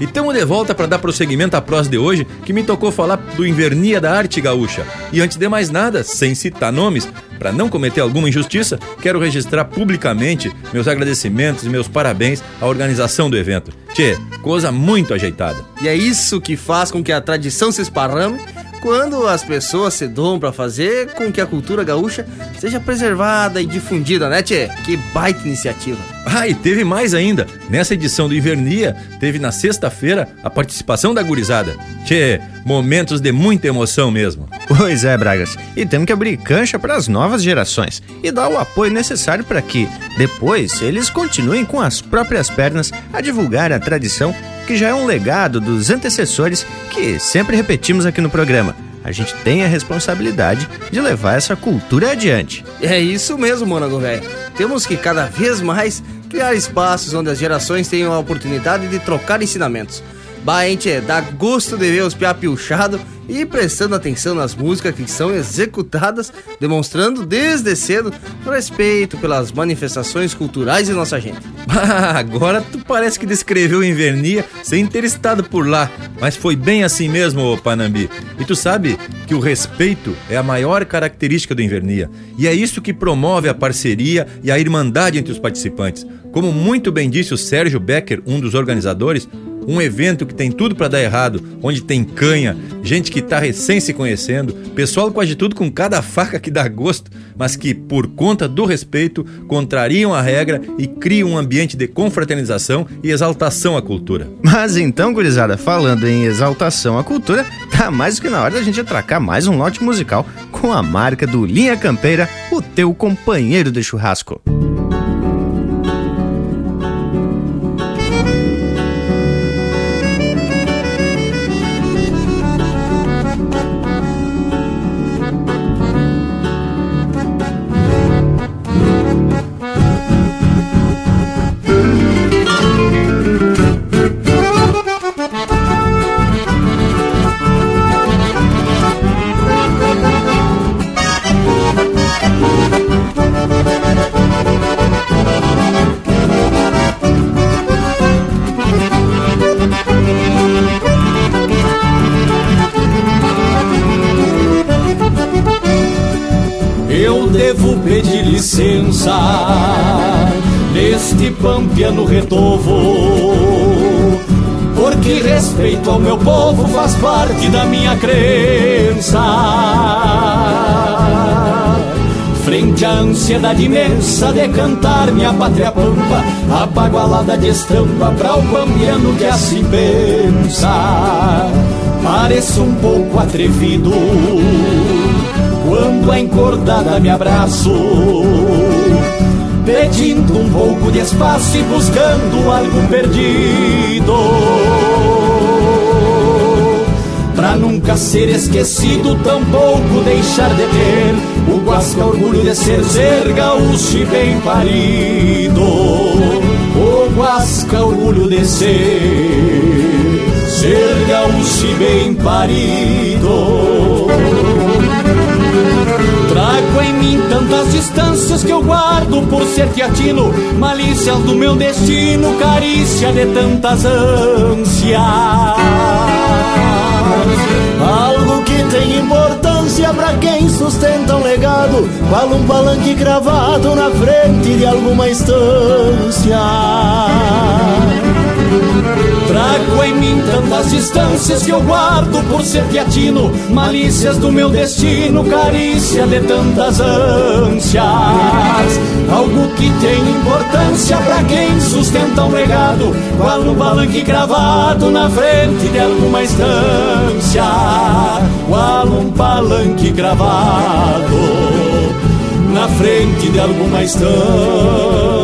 E estamos de volta para dar prosseguimento à prosa de hoje, que me tocou falar do Invernia da Arte Gaúcha. E antes de mais nada, sem citar nomes, para não cometer alguma injustiça, quero registrar publicamente meus agradecimentos e meus parabéns à organização do evento. Tchê, coisa muito ajeitada. E é isso que faz com que a tradição se esparrame quando as pessoas se doam para fazer com que a cultura gaúcha seja preservada e difundida, né, Tchê? Que baita iniciativa. Ah, e teve mais ainda. Nessa edição do Invernia, teve na sexta-feira a participação da gurizada. Tchê, momentos de muita emoção mesmo. Pois é, Bragas. E temos que abrir cancha para as novas gerações e dar o apoio necessário para que, depois, eles continuem com as próprias pernas a divulgar a tradição que já é um legado dos antecessores que sempre repetimos aqui no programa. A gente tem a responsabilidade de levar essa cultura adiante. É isso mesmo, Monago velho. Temos que cada vez mais criar espaços onde as gerações tenham a oportunidade de trocar ensinamentos. Bah, gente, dá gosto de ver os piá piochado e prestando atenção nas músicas que são executadas, demonstrando desde cedo respeito pelas manifestações culturais de nossa gente. Agora tu parece que descreveu Invernia sem ter estado por lá, mas foi bem assim mesmo, Panambi. E tu sabe que o respeito é a maior característica do Invernia, e é isso que promove a parceria e a irmandade entre os participantes. Como muito bem disse o Sérgio Becker, um dos organizadores, um evento que tem tudo para dar errado, onde tem canha, gente que tá recém se conhecendo, pessoal quase tudo com cada faca que dá gosto, mas que, por conta do respeito, contrariam a regra e criam um ambiente de confraternização e exaltação à cultura. Mas então, gurizada, falando em exaltação à cultura, tá mais do que na hora da gente atracar mais um lote musical com a marca do Linha Campeira, o teu companheiro de churrasco. Crença. Frente à ansiedade imensa de cantar minha pátria pampa, abagualada de estampa para o pampiano que assim pensa. Pareço um pouco atrevido quando a encordada me abraço Pedindo um pouco de espaço e buscando algo perdido Nunca ser esquecido, tampouco deixar de ter O guasca orgulho de ser ser gaúcho e bem parido. O guasca orgulho de ser Ser gaúcho e bem parido Trago em mim tantas distâncias que eu guardo por ser teatino, malícias do meu destino, carícia de tantas ânsias. Algo que tem importância para quem sustenta um legado, qual um palanque cravado na frente de alguma estância. Trago em mim tantas distâncias que eu guardo por ser teatino, malícias do meu destino, carícia de tantas ânsias. Algo que tem importância para quem sustenta um legado, qual um balanque cravado na frente de alguma estância, qual um palanque cravado na frente de alguma estância.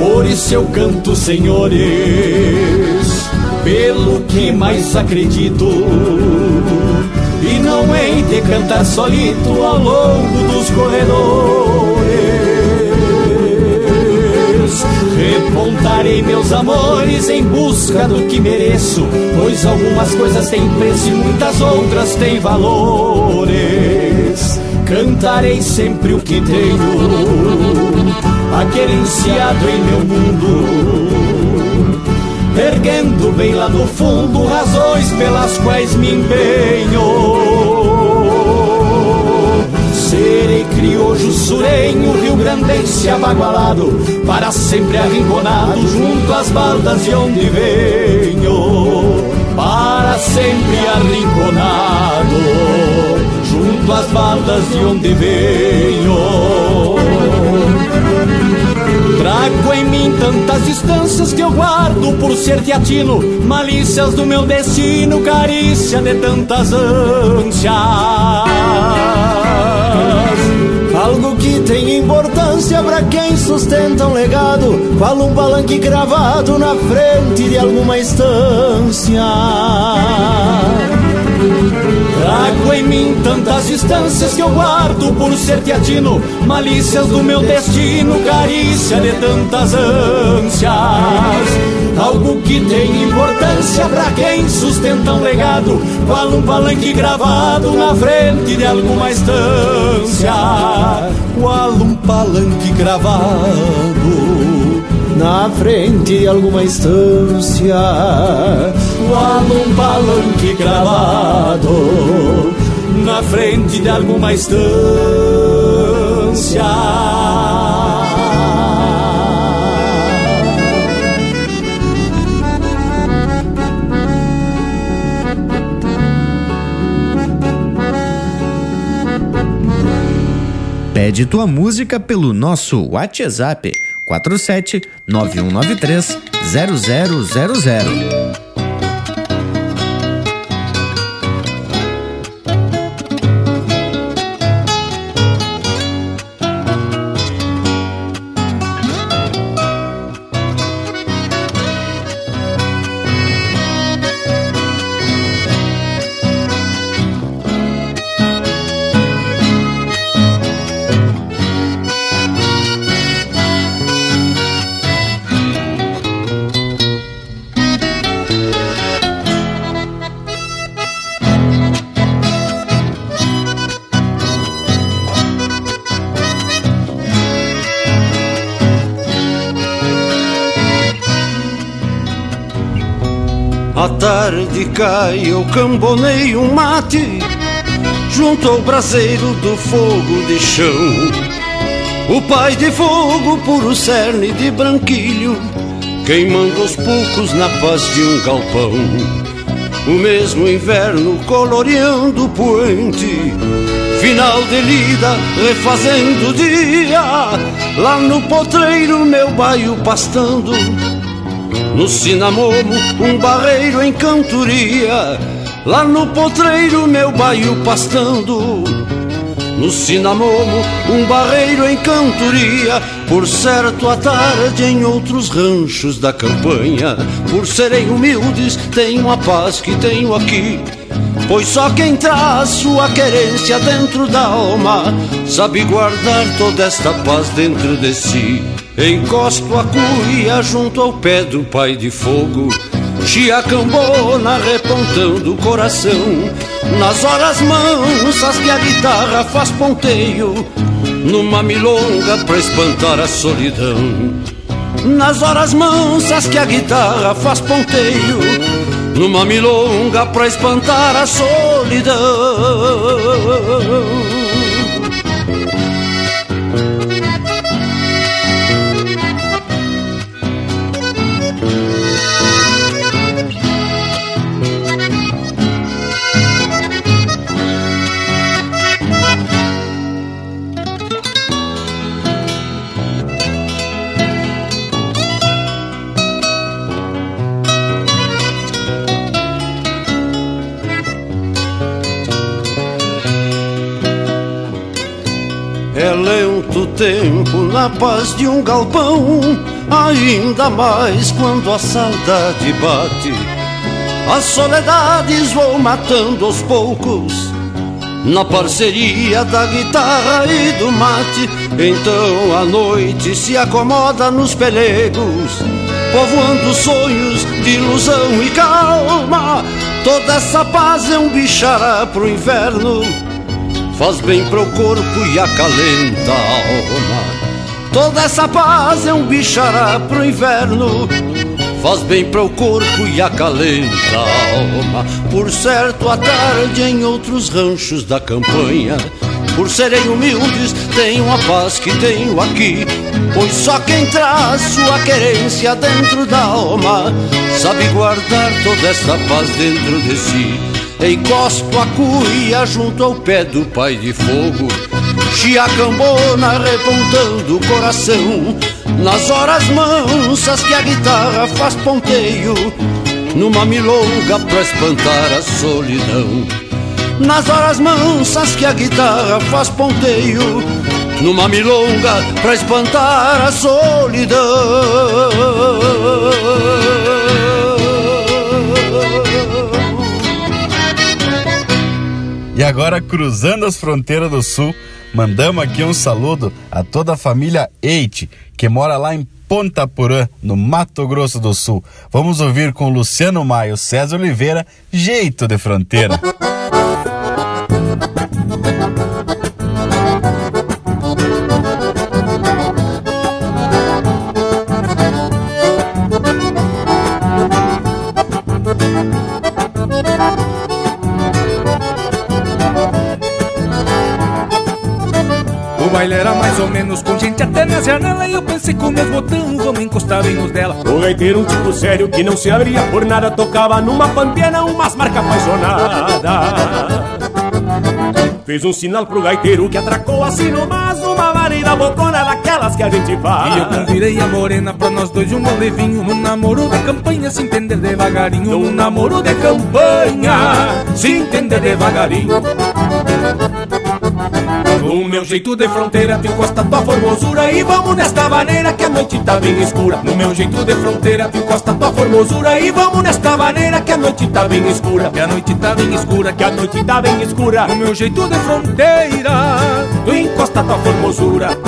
Por isso eu canto, senhores, pelo que mais acredito. E não hei de cantar solito ao longo dos corredores Contarei meus amores em busca do que mereço, pois algumas coisas têm preço e muitas outras têm valores. Cantarei sempre o que tenho, aquerenciado em meu mundo, erguendo bem lá do fundo razões pelas quais me empenho. Serei criojo surenho, rio grandense abagualado, para sempre arrinconado junto às baldas de onde venho. Para sempre arrinconado, junto às baldas de onde venho. Trago em mim tantas distâncias que eu guardo por ser teatino, malícias do meu destino, carícia de tantas ânsias. Algo que tem importância para quem sustenta um legado, qual um palanque gravado na frente de alguma estância. Trago em mim tantas distâncias que eu guardo por ser teatino, malícias do meu destino, carícia de tantas ânsias. Algo que tem importância para quem sustenta um legado, qual um palanque gravado na frente de alguma estância. Qual um palanque gravado na frente de alguma estância. Qual um palanque gravado na frente de alguma estância. Pede tua música pelo nosso WhatsApp 47 9193 0000. Tarde cai, eu cambonei um mate Junto ao braseiro do fogo de chão. O pai de fogo, puro cerne de branquilho Queimando aos poucos na paz de um galpão. O mesmo inverno coloreando o poente Final de lida, refazendo o dia. Lá no potreiro meu baio pastando no cinamomo, um barreiro em cantoria. Lá no potreiro, meu baio pastando. No cinamomo, um barreiro em cantoria. Por certo, à tarde em outros ranchos da campanha. Por serem humildes, tenho a paz que tenho aqui. Pois só quem traz sua querência dentro da alma Sabe guardar toda esta paz dentro de si Encosto a cuia junto ao pé do pai de fogo Chiacambona repontando o coração. Nas horas mansas que a guitarra faz ponteio Numa milonga pra espantar a solidão. Nas horas mansas que a guitarra faz ponteio Numa milonga pra espantar a solidão tempo na paz de um galpão, ainda mais quando a saudade bate. As soledades vou matando aos poucos, na parceria da guitarra e do mate. Então a noite se acomoda nos pelegos, povoando sonhos de ilusão e calma. Toda essa paz é um bichará pro inverno, faz bem pro corpo e acalenta a alma. Toda essa paz é um bichará pro inverno, faz bem pro corpo e acalenta a alma. Por certo, à tarde em outros ranchos da campanha por serem humildes, tenho a paz que tenho aqui. Pois só quem traz sua querência dentro da alma sabe guardar toda essa paz dentro de si. Encosto a cuia junto ao pé do pai de fogo, chiacambona repontando o coração. Nas horas mansas que a guitarra faz ponteio, numa milonga pra espantar a solidão nas horas mansas que a guitarra faz ponteio, numa milonga pra espantar a solidão. E agora, cruzando as fronteiras do sul, mandamos aqui um saludo a toda a família Eite, que mora lá em Ponta Porã, no Mato Grosso do Sul. Vamos ouvir com Luciano Maio, César Oliveira, Jeito de Fronteira. O baile era mais ou menos com gente até na janela. E eu pensei com meus botão, vamos encostar bem nos dela. O gaiteiro, um tipo sério que não se abria por nada Tocava numa pampiana umas marcas apaixonadas. Fez um sinal pro gaiteiro que atracou assim nomás Uma marida bocona daquelas que a gente faz. E eu convidei a morena pra nós dois um molevinho No namoro de campanha, se entender devagarinho. No namoro de campanha, se entender devagarinho o meu jeito de fronteira, tu encosta tua formosura E vamos nesta maneira que a noite tá bem escura. No meu jeito de fronteira, tu encosta tua formosura E vamos nesta maneira que a noite tá bem escura. Que a noite tá bem escura, que a noite tá bem escura. No meu jeito de fronteira, tu encosta tua formosura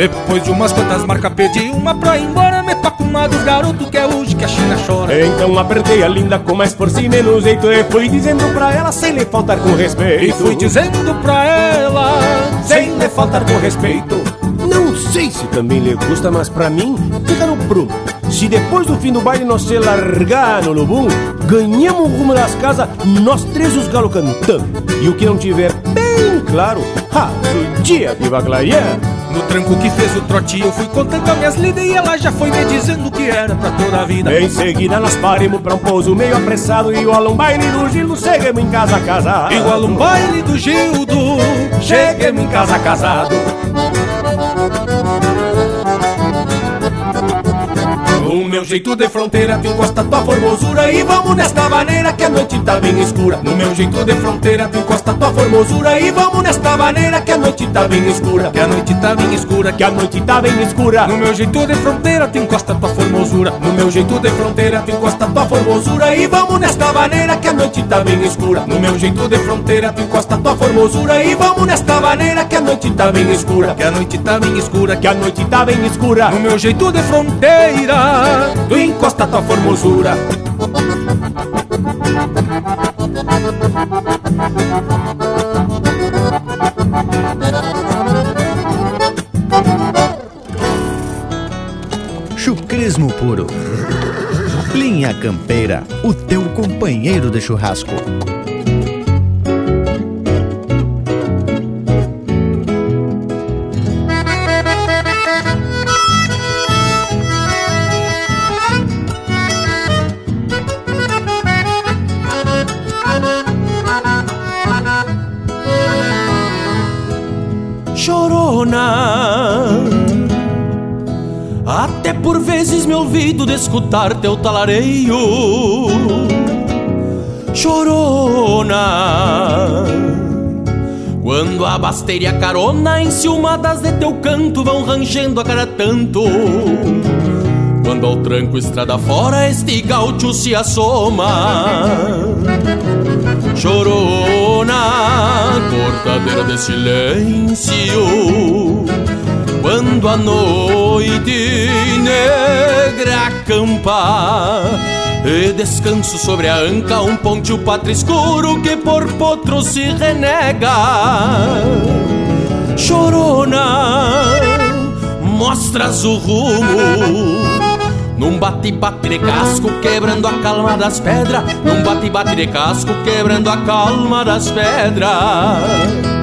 Depois de umas quantas marcas pedi uma pra ir embora. Me toca uma dos garotos que é hoje que a China chora. Então apertei a linda com mais força e menos jeito E fui dizendo pra ela sem lhe faltar com respeito. E fui dizendo pra ela sem lhe faltar com respeito. Não sei se também lhe gusta, mas pra mim fica no prumo se depois do fim do baile nós se largar no lubum, ganhamos o rumo das casas, nós três os galos cantando. E o que não tiver bem claro, ha, do dia viva clarear. No tranco que fez o trote eu fui contando as minhas lidas E ela já foi me dizendo que era pra toda a vida. Em seguida nós paremos pra um pouso meio apressado Igual um baile do Gildo, cheguemos em casa casado. Igual um baile do Gildo, cheguemos em casa casado meu jeito de fronteira, tu encosta tua formosura E vamos nesta maneira que a noite tá bem escura. No meu jeito de fronteira, tu encosta tua formosura E vamos nesta maneira que a noite tá bem escura. Que a noite tá bem escura, que a noite tá bem escura. No meu jeito de fronteira, tu encosta tua formosura. No meu jeito de fronteira, tu encosta tua formosura E vamos nesta maneira que a noite tá bem escura. No meu jeito de fronteira, tu encosta tua formosura E vamos nesta maneira que a noite tá bem escura. Que a noite tá bem escura, que a noite tá bem escura. No meu jeito de fronteira tu encosta tua formosura. Chucrismo puro. Linha Campeira, o teu companheiro de churrasco. Olvido de escutar teu talareio Chorona Quando a basteira e a carona enciumadas de teu canto vão rangendo a cada tanto. Quando ao tranco estrada fora este gaúcho se assoma. Chorona, cortadeira de silêncio. Quando a noite negra acampa e descanso sobre a anca um ponte o pátrio escuro que por potro se renega. Chorona, mostras o rumo num bate-bate de casco, quebrando a calma das pedras. Num bate-bate de casco, quebrando a calma das pedras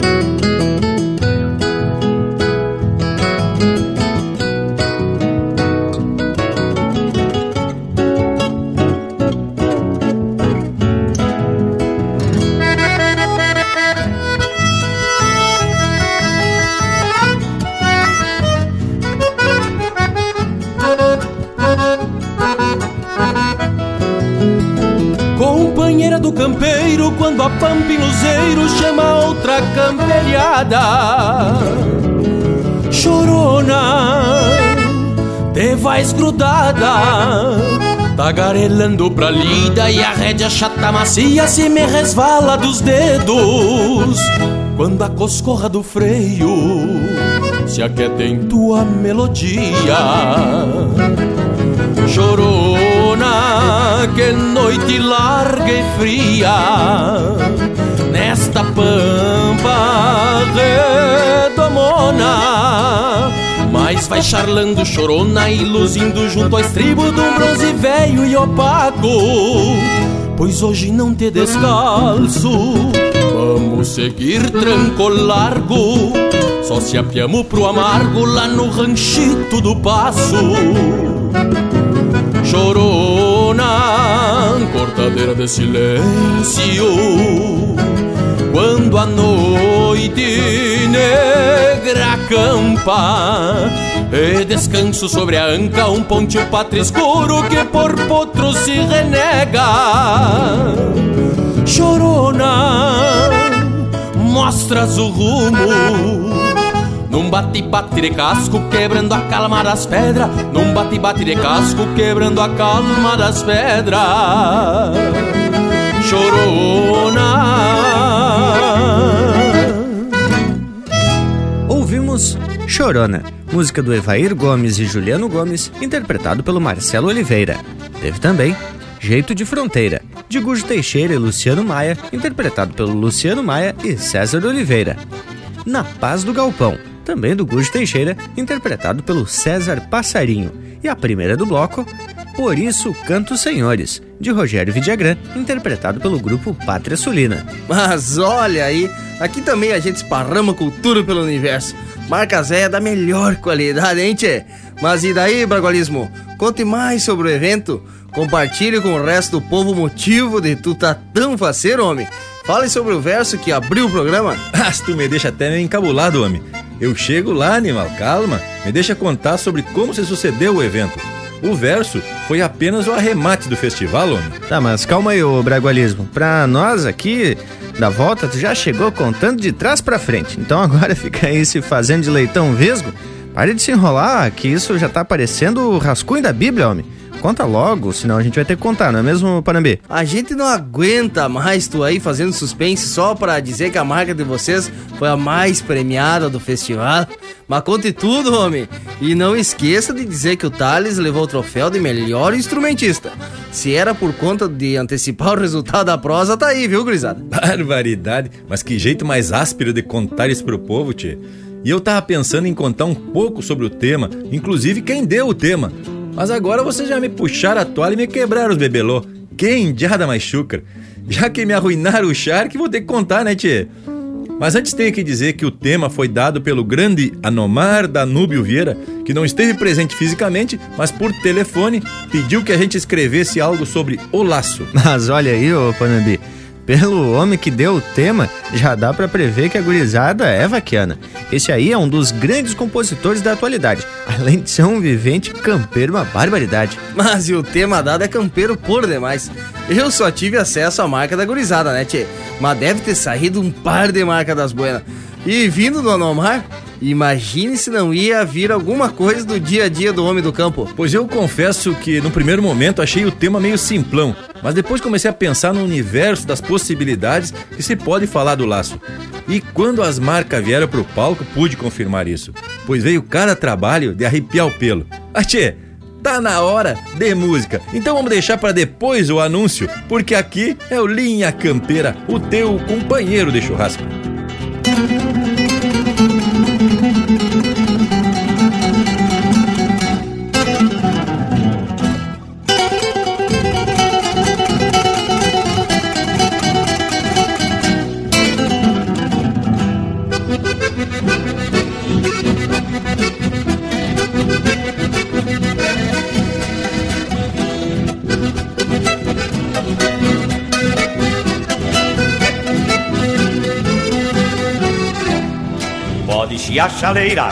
luzeiro chama outra camperiada. Chorona, te vais grudada, tagarelando pra lida e a rédea chata macia se me resvala dos dedos. Quando a coscorra do freio se aquieta em tua melodia. Chorona, que noite larga e fria Nesta pampa redomona Mas vai charlando chorona e luzindo junto ao estribo De um bronze velho e opaco. Pois hoje não te descalço Vamos seguir tranco largo. Só se apiamos pro amargo Lá no ranchito do passo. Chorona, cortadeira de silêncio. Quando a noite negra campa e descanso sobre a anca um ponte pátrio escuro que por potro se renega. Chorona, mostras o rumo num bate-bate de casco, quebrando a calma das pedras. Num bate-bate de casco, quebrando a calma das pedras. Chorona. Ouvimos Chorona, música do Evair Gomes e Juliano Gomes, interpretado pelo Marcelo Oliveira. Teve também Jeito de Fronteira, de Gujo Teixeira e Luciano Maia, interpretado pelo Luciano Maia e César Oliveira. Na Paz do Galpão, também do Gujo Teixeira, interpretado pelo César Passarinho. E a primeira do bloco, Por Isso Canto Senhores, de Rogério Vidagrã, interpretado pelo grupo Pátria Sulina. Mas olha aí, aqui também a gente esparrama cultura pelo universo. Marca Zé da melhor qualidade, hein, tchê? Mas e daí, Bragualismo? Conte mais sobre o evento. Compartilhe com o resto do povo o motivo de tu tá tão faceiro, homem. Fale sobre o verso que abriu o programa. Ah, tu me deixa até meio encabulado, homem. Eu chego lá, animal, calma. Me deixa contar sobre como se sucedeu o evento. O verso foi apenas o arremate do festival, homem. Tá, mas calma aí, ô Bragualismo. Pra nós aqui, da volta, tu já chegou contando de trás pra frente. Então agora fica aí se fazendo de leitão vesgo. Pare de se enrolar, que isso já tá parecendo o rascunho da Bíblia, homem. Conta logo, senão a gente vai ter que contar, não é mesmo, Panambi? A gente não aguenta mais tu aí fazendo suspense só para dizer que a marca de vocês foi a mais premiada do festival. Mas conte tudo, homem. E não esqueça de dizer que o Thales levou o troféu de melhor instrumentista. Se era por conta de antecipar o resultado da prosa, tá aí, viu, gurizada? Barbaridade. Mas que jeito mais áspero de contar isso pro povo, tio. E eu tava pensando em contar um pouco sobre o tema, inclusive quem deu o tema. Mas agora vocês já me puxaram a toalha e me quebraram os bebelô. Quem indiada mais chucra. Já que me arruinaram o charque, vou ter que contar, né, tchê? Mas antes tenho que dizer que o tema foi dado pelo grande Anomar Danúbio Vieira, que não esteve presente fisicamente, mas por telefone pediu que a gente escrevesse algo sobre o laço. Mas olha aí, ô Panambi, pelo homem que deu o tema, já dá pra prever que a gurizada é vaquiana. Esse aí é um dos grandes compositores da atualidade. Além de ser um vivente campeiro, uma barbaridade. Mas e o tema dado é campeiro por demais. Eu só tive acesso à marca da gurizada, né, tchê? Mas deve ter saído um par de marca das buenas. E vindo do Anomar, imagine se não ia vir alguma coisa do dia a dia do homem do campo. Pois eu confesso que no primeiro momento achei o tema meio simplão, mas depois comecei a pensar no universo das possibilidades que se pode falar do laço. E quando as marcas vieram pro palco, pude confirmar isso, pois veio cada trabalho de arrepiar o pelo. Achê, tá na hora de música. Então vamos deixar para depois o anúncio, porque aqui é o Linha Campeira, o teu companheiro de churrasco. Thank you. Pode chiar chaleira,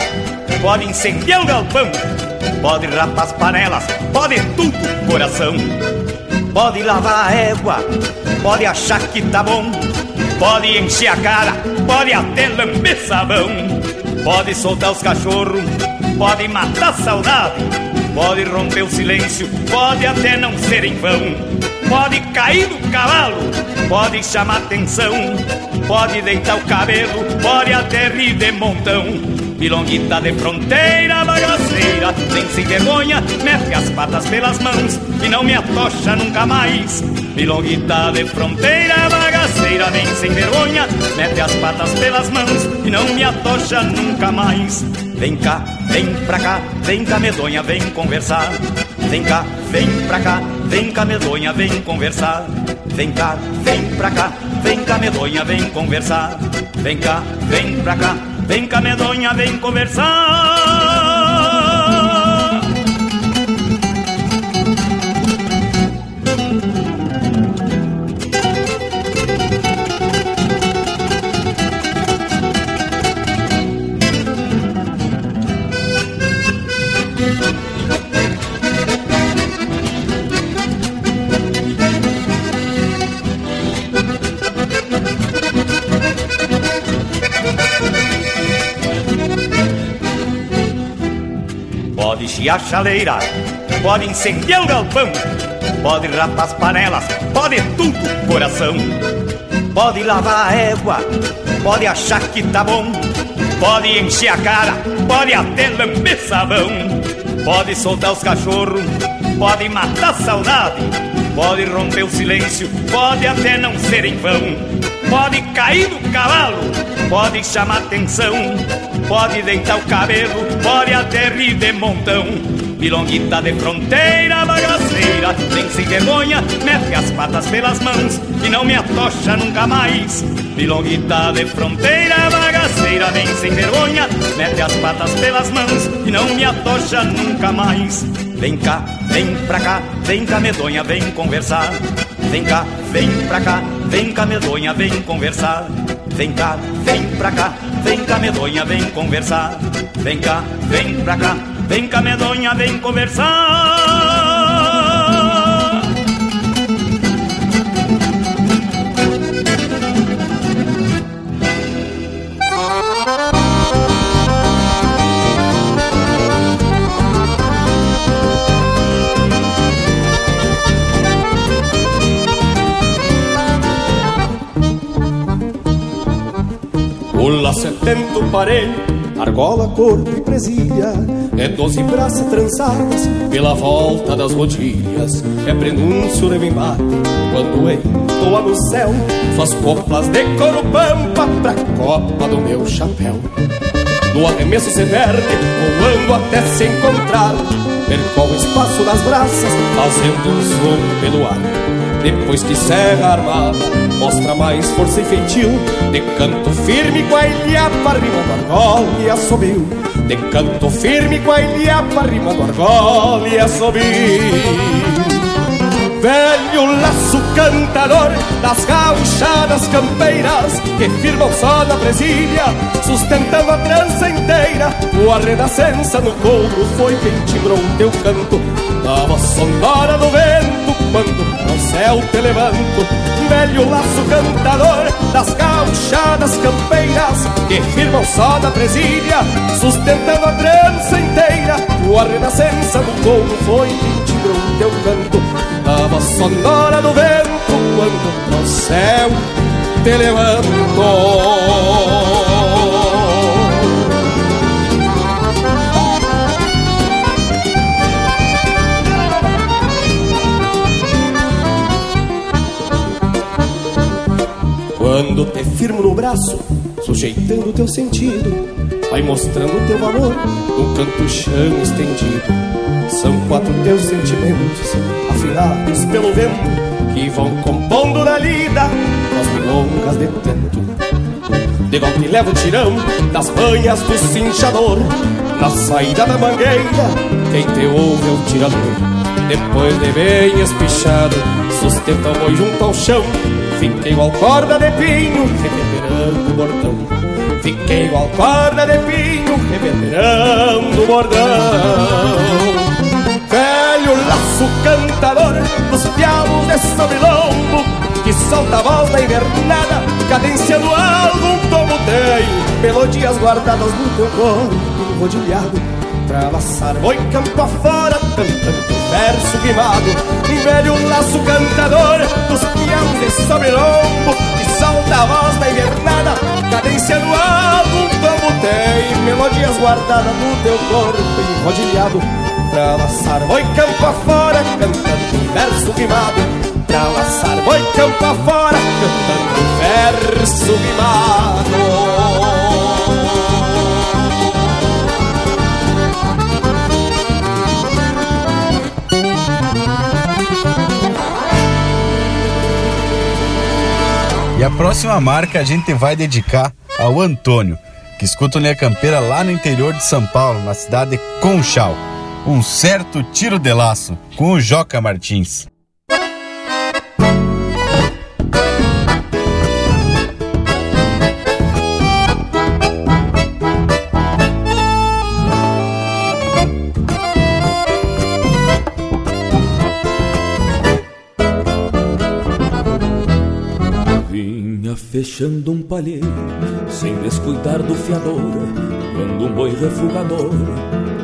pode incendiar o galpão, pode rapar as panelas, pode tudo coração. Pode lavar a égua, pode achar que tá bom, pode encher a cara, pode até lamber sabão. Pode soltar os cachorros, pode matar a saudade, pode romper o silêncio, pode até não ser em vão. Pode cair do cavalo, pode chamar atenção, pode deitar o cabelo, pode até rir de montão. Milonguita de fronteira, bagaceira, vem sem vergonha, mete as patas pelas mãos e não me atocha nunca mais. Milonguita de fronteira, bagaceira, vem sem vergonha, mete as patas pelas mãos e não me atocha nunca mais. Vem cá, vem pra cá, vem cá medonha, vem conversar. Vem cá, vem pra cá, vem cá medonha, vem conversar. Vem cá, vem pra cá, vem cá medonha, vem conversar. Vem cá, vem pra cá, vem cá medonha, vem conversar. Chiar chaleira, pode incendiar o galpão, pode rapar as panelas, pode tudo coração. Pode lavar a égua, pode achar que tá bom, pode encher a cara, pode até lamber sabão. Pode soltar os cachorros, pode matar a saudade, pode romper o silêncio, pode até não ser em vão. Pode cair do cavalo, pode chamar atenção, pode deitar o cabelo, pode até rir de montão. Milonguita de fronteira, bagaceira, vem sem vergonha, mete as patas pelas mãos e não me atocha nunca mais. Milonguita de fronteira, bagaceira, vem sem vergonha, mete as patas pelas mãos e não me atocha nunca mais. Vem cá, vem pra cá, vem cá medonha, vem conversar. Vem cá, vem pra cá, vem cá medonha, vem conversar. Vem cá, vem pra cá, vem cá medonha, vem conversar. Vem cá, vem pra cá, vem cá medonha, vem conversar. É tento parelho, argola, corpo e presilha É doze braças trançadas pela volta das rodilhas. É prenúncio de embate quando entoa no céu Faz coplas de couro pampa pra copa do meu chapéu. No arremesso se verde, voando até se encontrar Percorre o espaço das braças, fazendo zoom pelo ar depois que serra armada Mostra mais força e feitio. De canto firme com a ilhapa Rimando argola e assobio De canto firme com a ilhapa Rimando argola e assobio Velho laço cantador das gauchadas campeiras Que firmam só na presilha, sustentando a trança inteira. O arredascença no couro foi quem timbrou teu canto. A voz sonora do vento quando ao céu te levanto Velho laço cantador das gauchadas campeiras Que firmam só na presilha, sustentando a trança inteira O arredascença no couro foi quem timbrou teu canto a voz sonora do vento quando no céu te levanto. Sujeitando teu sentido, vai mostrando teu valor no canto chão estendido. São quatro teus sentimentos, afinados pelo vento, que vão compondo na lida as milongas de tanto. De golpe levo o tirão das banhas do cinchador, na saída da mangueira, quem te ouve é o tirador. Depois de bem espichado, sustenta o boi junto ao chão, fiquei igual corda de pinho, o bordão. Fiquei igual corda de pinho, reverberando o bordão velho laço cantador dos pialos de sobrilombo que solta a voz da invernada, cadenciando algum tomo tem melodias guardadas no teu corpo enrodilhado pra laçar boi campo afora, cantando verso queimado. Velho laço cantador dos pialos de sobrilombo que solta a voz da invernada, cadenciando algum tomo tem melodias guardadas no teu corpo enrodilhado Pra laçar. Boi campo afora, cantando verso rimado Pra laçar. Boi campo afora, cantando verso rimado E a próxima marca a gente vai dedicar ao Antônio, que escuta o Linha Campeira lá no interior de São Paulo, na cidade de Conchal um certo tiro de laço com o Joca Martins. Fechando um palheiro, sem descuidar do fiador, quando um boi refugador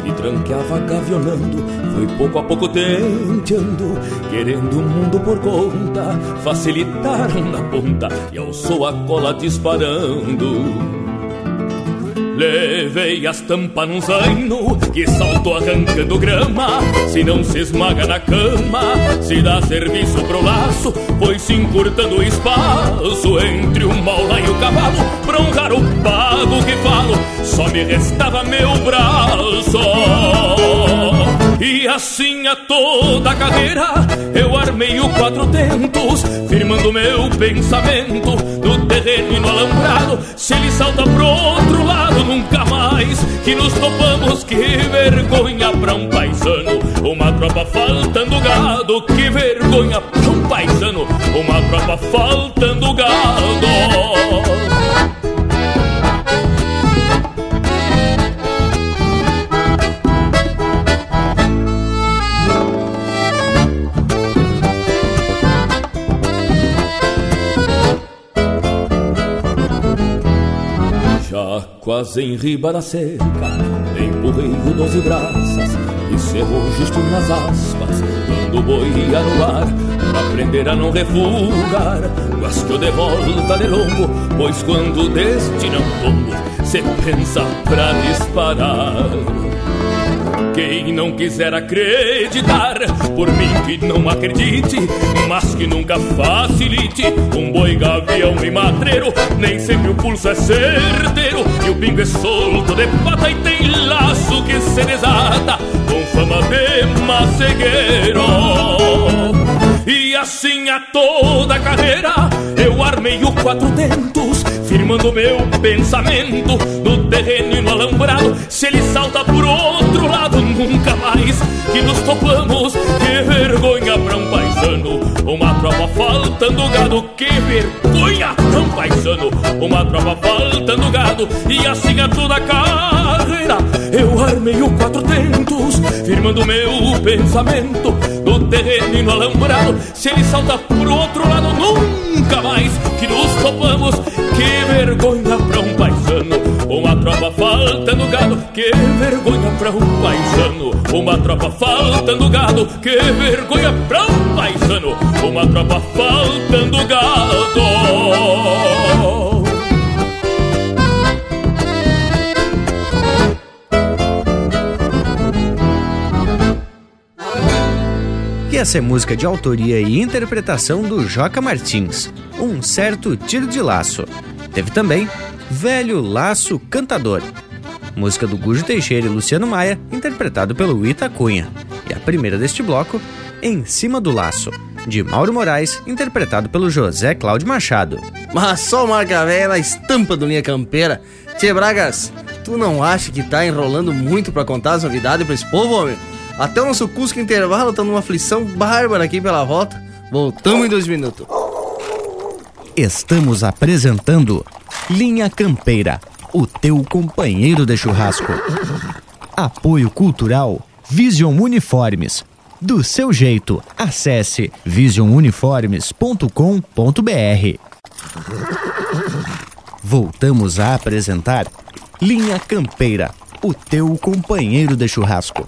e tranqueava gavionando Foi pouco a pouco tenteando Querendo o mundo por conta Facilitaram na ponta E alçou a cola disparando Levei as tampas num zaino que saltou arrancando grama. Se não se esmaga na cama, se dá serviço pro laço, foi se encurtando o espaço entre o maula e o cavalo. Pra honrar o pago que falo, só me restava meu braço. E assim a toda a carreira eu armei o quatro tentos, firmando meu pensamento no terreno e no alambrado. Se ele salta pro outro lado, nunca mais que nos topamos. Que vergonha pra um paisano, uma tropa faltando gado. Que vergonha pra um paisano, uma tropa faltando gado. Quase em riba da cerca Empurrei o doze braças e cerrou justo nas aspas Quando o boi ia no ar pra aprender a não refugar. Guasqueou de volta de longo, pois quando destina um tombo Cê pensa pra disparar quem não quiser acreditar, por mim que não acredite, mas que nunca facilite. Um boi gavião e matreiro, nem sempre o pulso é certeiro. E o pingo é solto de pata e tem laço que se desata, com fama de macegueiro. E assim a toda carreira eu armei o quatro tentos, firmando meu pensamento no terreno e no alambrado. Se ele salta por outro lado, nunca mais que nos topamos. Que vergonha pra um paisano Uma tropa faltando gado Que vergonha, não paisano Uma tropa faltando gado E assim é toda a carreira Eu armei o quatro tentos Firmando meu pensamento No terreno e no alambrado Se ele salta pro outro lado Nunca mais que nos topamos Que vergonha pra um paisano uma tropa faltando gado, que vergonha pra um paisano. Uma tropa faltando gado, que vergonha pra um paisano. Uma tropa faltando gado. Essa é música de autoria e interpretação do Joca Martins, Um Certo Tiro de Laço. Teve também Velho Laço Cantador, música do Gujo Teixeira e Luciano Maia, interpretado pelo Ita Cunha. E a primeira deste bloco, Em Cima do Laço, de Mauro Moraes, interpretado pelo José Cláudio Machado. Mas só marca velha na estampa do Linha Campeira. Tchê Bragas, tu não acha que tá enrolando muito pra contar as novidades pra esse povo, homem? Até o nosso Cusco Intervalo tá numa aflição bárbara aqui pela volta. Voltamos em dois minutos. Estamos apresentando Linha Campeira, o teu companheiro de churrasco. Apoio Cultural Vision Uniformes. Do seu jeito, acesse visionuniformes.com.br. Voltamos a apresentar Linha Campeira, o teu companheiro de churrasco.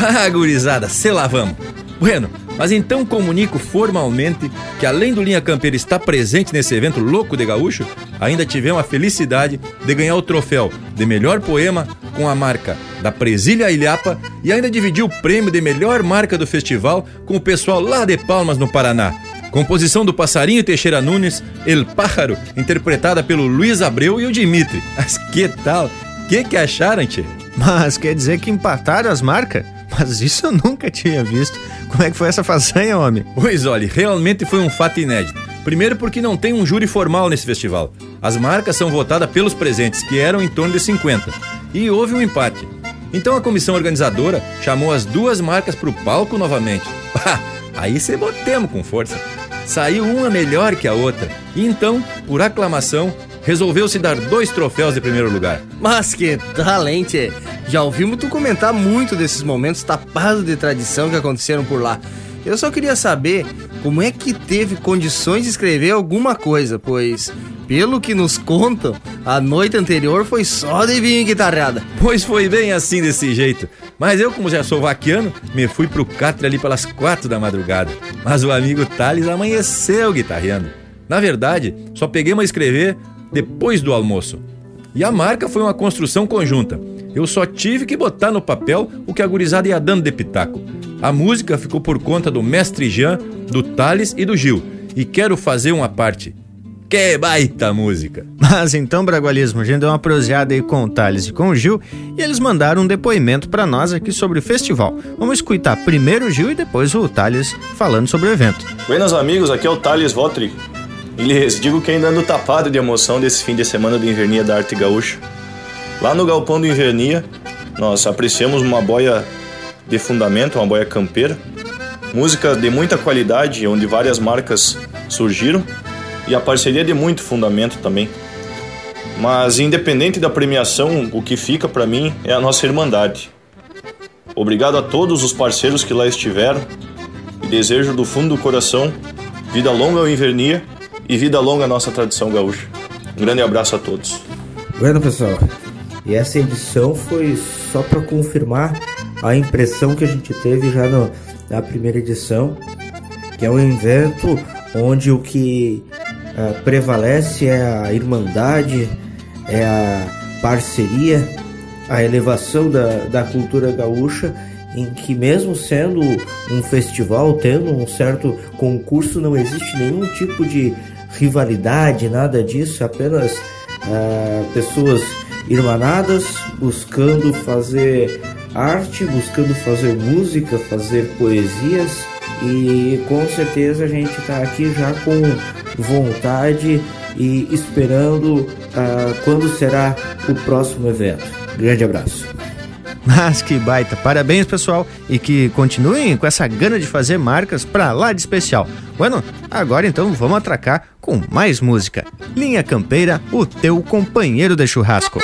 Ah, gurizada, se lá vamos. Bueno, mas então comunico formalmente que além do Linha Campeira estar presente nesse evento louco de gaúcho, ainda tivemos a felicidade de ganhar o troféu de melhor poema com a marca da Presilha Ilhapa e ainda dividir o prêmio de melhor marca do festival com o pessoal lá de Palmas, no Paraná. Composição do Passarinho Teixeira Nunes, El Pájaro, interpretada pelo Luiz Abreu e o Dimitri. Mas que tal? Que que acharam, tchê? Mas quer dizer que empataram as marcas? Mas isso eu nunca tinha visto. Como é que foi essa façanha, homem? Pois olha, realmente foi um fato inédito. Primeiro porque não tem um júri formal nesse festival. As marcas são votadas pelos presentes, que eram em torno de 50. E houve um empate. Então a comissão organizadora chamou as duas marcas para o palco novamente. Aí se botemos com força. Saiu uma melhor que a outra. E então, por aclamação, resolveu-se dar dois troféus de primeiro lugar. Mas que talente! Já ouvimos tu comentar muito desses momentos tapados de tradição que aconteceram por lá. Eu só queria saber como é que teve condições de escrever alguma coisa, pois, pelo que nos contam, a noite anterior foi só de vinho e guitarrada. Pois foi bem assim desse jeito. Mas eu, como já sou vaquiano, me fui pro catre ali pelas quatro da madrugada. Mas o amigo Thales amanheceu guitarreando. Na verdade, só peguei a escrever depois do almoço. E a marca foi uma construção conjunta. Eu só tive que botar no papel o que a gurizada ia dando de pitaco. A música ficou por conta do mestre Jean, do Thales e do Gil. E quero fazer uma parte. Que baita música! Mas então, Bragualismo, a gente deu uma proseada aí com o Thales e com o Gil e eles mandaram um depoimento para nós aqui sobre o festival. Vamos escutar primeiro o Gil e depois o Thales falando sobre o evento. Buenas amigos, aqui é o Thales Votri. Lhes digo que ainda ando tapado de emoção desse fim de semana do Invernia da Arte Gaúcha. Lá no galpão do Invernia, nós apreciamos uma boia de fundamento, uma boia campeira, música de muita qualidade, onde várias marcas surgiram, e a parceria de muito fundamento também. Mas independente da premiação, o que fica para mim é a nossa irmandade. Obrigado a todos os parceiros que lá estiveram e desejo do fundo do coração vida longa ao Invernia e vida longa à nossa tradição gaúcha. Um grande abraço a todos. Bueno, pessoal, e essa edição foi só para confirmar a impressão que a gente teve já no, na primeira edição, que é um evento onde o que uh, prevalece é a irmandade, é a parceria, a elevação da, da cultura gaúcha, em que mesmo sendo um festival, tendo um certo concurso, não existe nenhum tipo de rivalidade, nada disso, apenas uh, pessoas irmanadas buscando fazer arte, buscando fazer música, fazer poesias e com certeza a gente está aqui já com vontade e esperando uh, quando será o próximo evento. Grande abraço. Mas que baita! Parabéns, pessoal, e que continuem com essa gana de fazer marcas pra lá de especial. Bueno, agora então vamos atracar com mais música. Linha Campeira, o teu companheiro de churrasco.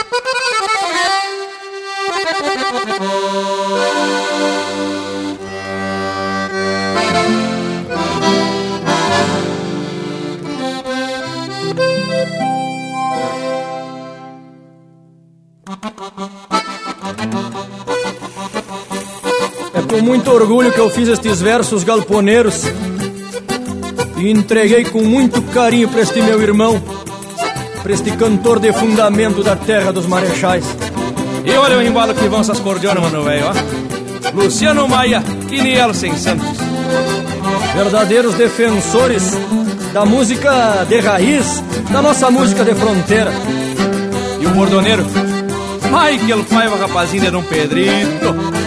Muito orgulho que eu fiz estes versos galponeiros e entreguei com muito carinho para este meu irmão, para este cantor de fundamento da terra dos marechais. E olha o embalo que vão essas cordionas, mano, velho, ó. Luciano Maia e Nielsen Santos. Verdadeiros defensores da música de raiz, da nossa música de fronteira. E o bordoneiro? Michael Paiva, rapazinho de Dom Pedrito.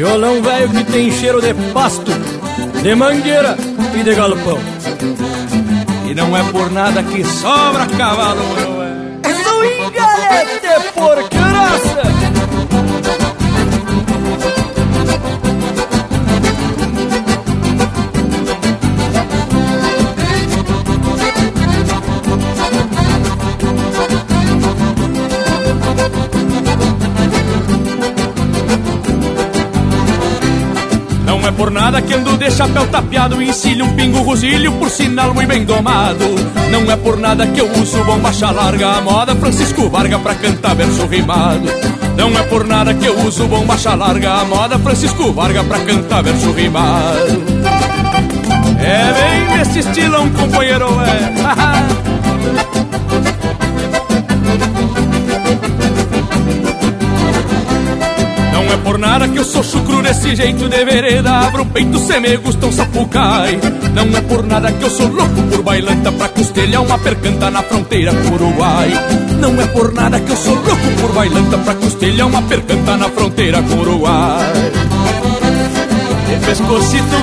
Violão velho que tem cheiro de pasto, de mangueira e de galpão. E não é por nada que sobra cavalo, mano, é. Swingalete por por nada que ando de chapéu tapeado Encilho um pingo rosilho, por sinal muito bem domado. Não é por nada que eu uso bombacha larga A moda Francisco Varga pra cantar verso rimado. Não é por nada que eu uso bombacha larga A moda Francisco Varga pra cantar verso rimado. É bem nesse estilão, companheiro, é Não é por nada que eu sou chucro desse jeito de vereda. Abro o peito, cê me gusta um sapucai. Não é por nada que eu sou louco por bailanta Pra costelhar uma percanta na fronteira com Uruguai. Não é por nada que eu sou louco por bailanta Pra costelhar uma percanta na fronteira com Uruguai. Pescocito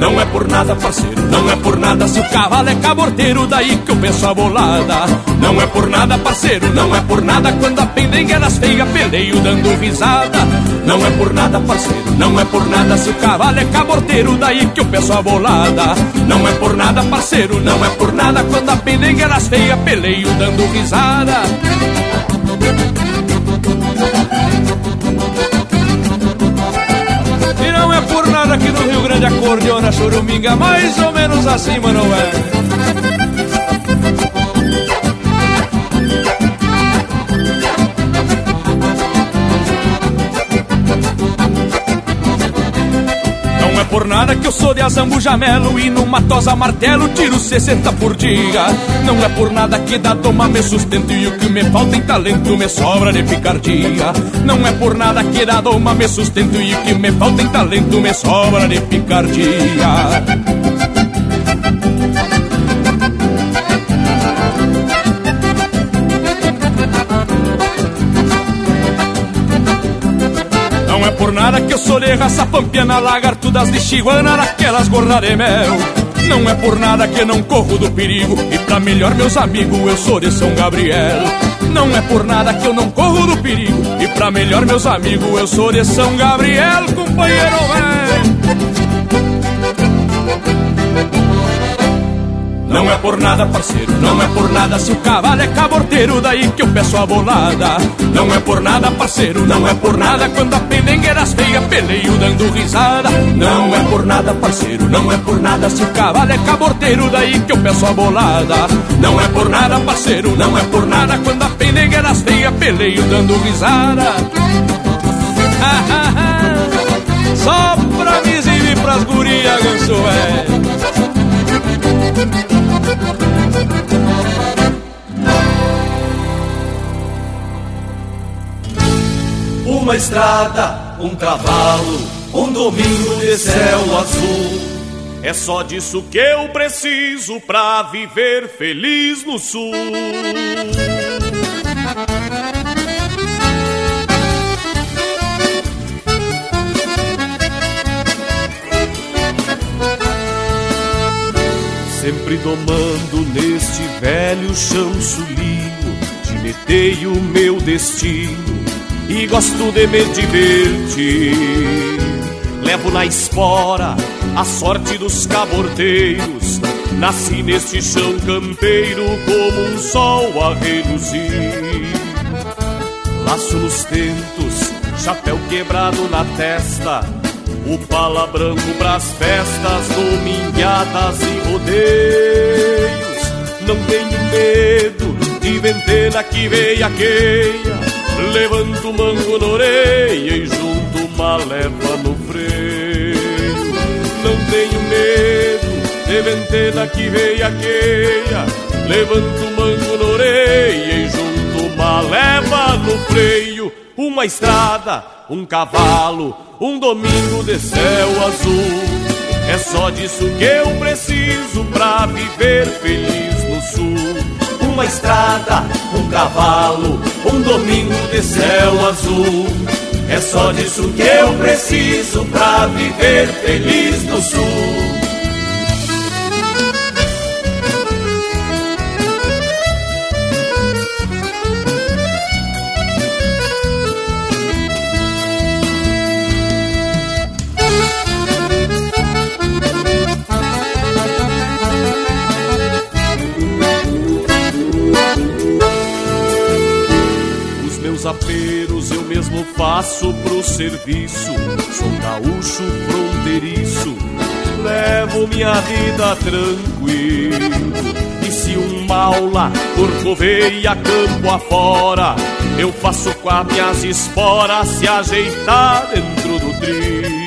não é por nada, parceiro, não é por nada. Se o cavalo é caborteiro, daí que eu penso a bolada. Não é por nada, parceiro, não é por nada. Quando a pendenga elas feia, peleio dando risada. Não é por nada, parceiro, não é por nada. Se o cavalo é caborteiro, daí que eu penso a bolada. Não é por nada, parceiro, não é por nada. Quando a pendenga elas feia, peleio dando risada que no Rio Grande acordeona choruminga mais ou menos assim, mano, é. Por nada que eu sou de azambu jamelo E numa tosa martelo tiro 60 por dia. Não é por nada que da toma me sustento E o que me falta em talento me sobra de picardia. Não é por nada que da doma me sustento E o que me falta em talento me sobra de picardia nada que eu sou de raça pampiana Lagarto das de chiguana naquelas gordas de mel Não é por nada que não corro do perigo E pra melhor meus amigos eu sou de São Gabriel. Não é por nada que eu não corro do perigo E pra melhor meus amigos eu sou de São Gabriel Companheiro velho Não é por nada, parceiro, não é por nada. Se o cavalo é caborteiro, daí que eu peço a bolada. Não é por nada, parceiro, não é por nada. Quando a pendengueiras feia, peleio dando risada. Não é por nada, parceiro, não é por nada. Se o cavalo é caborteiro, daí que eu peço a bolada. Não é por nada, parceiro, não é por nada. Quando a pendengueiras feia, peleio dando risada. Só pra me exibir pras gurias, ganso velho Uma estrada, um cavalo, um domingo de céu azul. É só disso que eu preciso pra viver feliz no sul. Sempre domando neste velho chão sulinho de Decretei o meu destino e gosto de me divertir. Levo na espora a sorte dos caborteiros. Nasci neste chão campeiro como um sol a reluzir. Laço nos tentos, chapéu quebrado na testa. O pala branco pras festas, domingadas e rodeios. Não tenho medo de ventena que veiaqueia. Levanto o mango na orelha e junto uma leva no freio. Não tenho medo de ventena que veiaqueia. Levanto o mango na orelha e junto uma leva no freio. Uma estrada, um cavalo, um domingo de céu azul. É só disso que eu preciso pra viver feliz no sul. Uma estrada, um cavalo, um domingo de céu azul. É só disso que eu preciso pra viver feliz no sul. Mesmo faço pro serviço. Sou gaúcho fronteiriço, levo minha vida tranquilo. E se um maula corcoveia campo afora, eu faço com as minhas esporas se ajeitar dentro do trilho.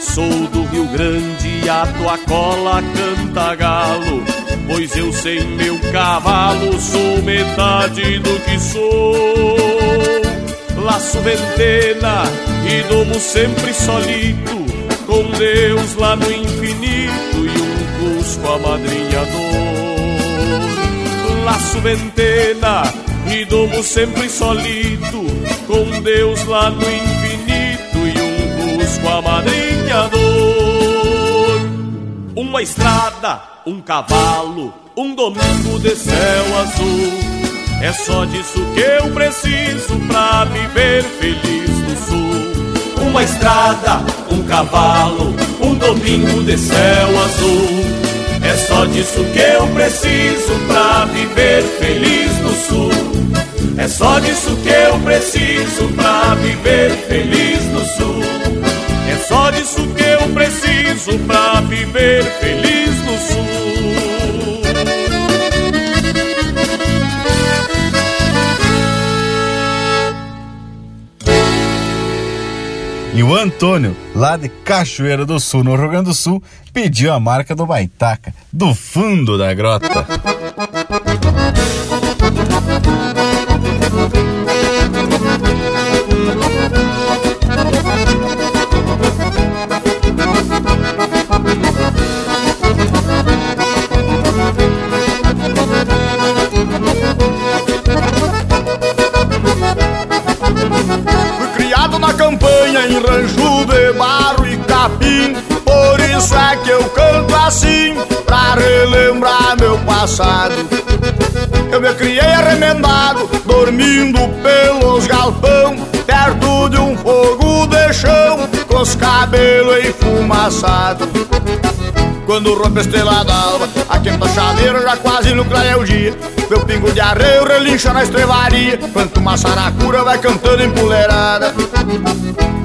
Sou do Rio Grande a tua cola canta galo. Pois eu sem meu cavalo sou metade do que sou. Laço ventena e domo sempre solito, com Deus lá no infinito e um cusco amadrinhador. Laço ventena e domo sempre solito, com Deus lá no infinito e um cusco amadrinhador. Uma estrada, um cavalo, um domingo de céu azul. É só disso que eu preciso pra viver feliz no sul. Uma estrada, um cavalo, um domingo de céu azul. É só disso que eu preciso pra viver feliz no sul. É só disso que eu preciso pra viver feliz no sul. É só disso que eu preciso pra viver feliz no sul. E o Antônio, lá de Cachoeira do Sul, no Rio Grande do Sul, pediu a marca do Baitaca, do fundo da grota. Campanha em rancho de barro e capim. Por isso é que eu canto assim Pra relembrar meu passado. Eu me criei arremendado Dormindo pelos galpão Perto de um fogo de chão Os cabelos enfumaçados quando rompe a estrela d'alva A quinta chaleira já quase no clareia o dia. Meu pingo de arreio relincha na estrevaria Quanto uma saracura vai cantando empoleirada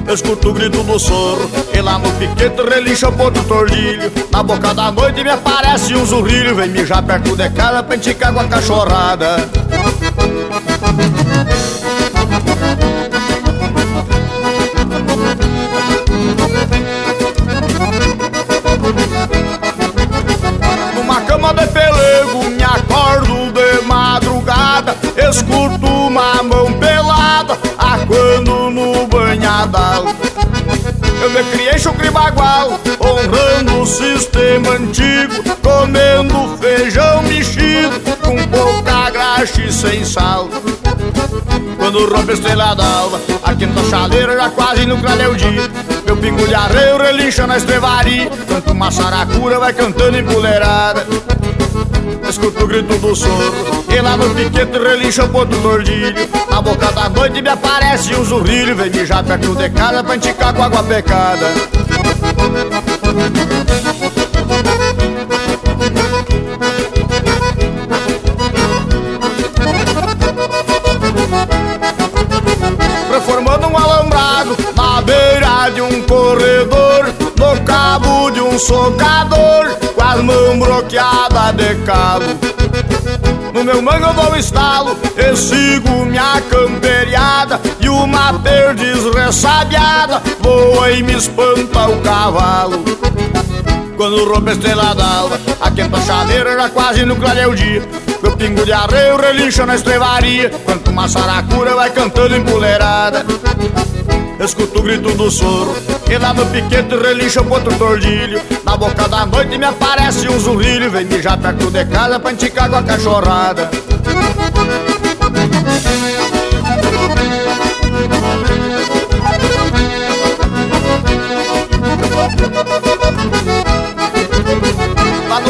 Eu escuto o grito do sorro E lá no piquete relincha o ponto tordilho. Na boca da noite me aparece um zurrilho Vem mijar perto de casa pra enticar com a cachorrada pelego me acordo de madrugada Escuto uma mão pelada Aquando no banhadal. Eu me criei chucre bagual Honrando o sistema antigo Comendo feijão mexido Com pouca graxa e sem sal. Quando rompe a estrela d'alva A quinta chaleira já quase no o dia. Meu pingo de arreio relincha na estrevaria Canto uma saracura vai cantando empoleirada escuto o grito do soro E lá no piquete relincha o ponto tordilho Na boca da noite me aparece um zurrilho Vem mijar perto de casa pra enticar com água pecada. Reformando um alambrado na beira de um corredor No cabo de um socador as mãos bloqueadas de cabo. No meu mango eu dou estalo e sigo minha camperiada. E uma perdiz ressabiada voa e me espanta o cavalo. Quando rompe a estrela d'alva, a quenta chaleira já quase no clareio dia. Meu pingo de arreio relincha na estrevaria Quanto uma saracura vai cantando empoleirada Escuto o grito do soro E lá no piquete relincha o ponto tordilho. Na boca da noite me aparece um zurrilho Vem mijar perto de casa pra enticar com a cachorrada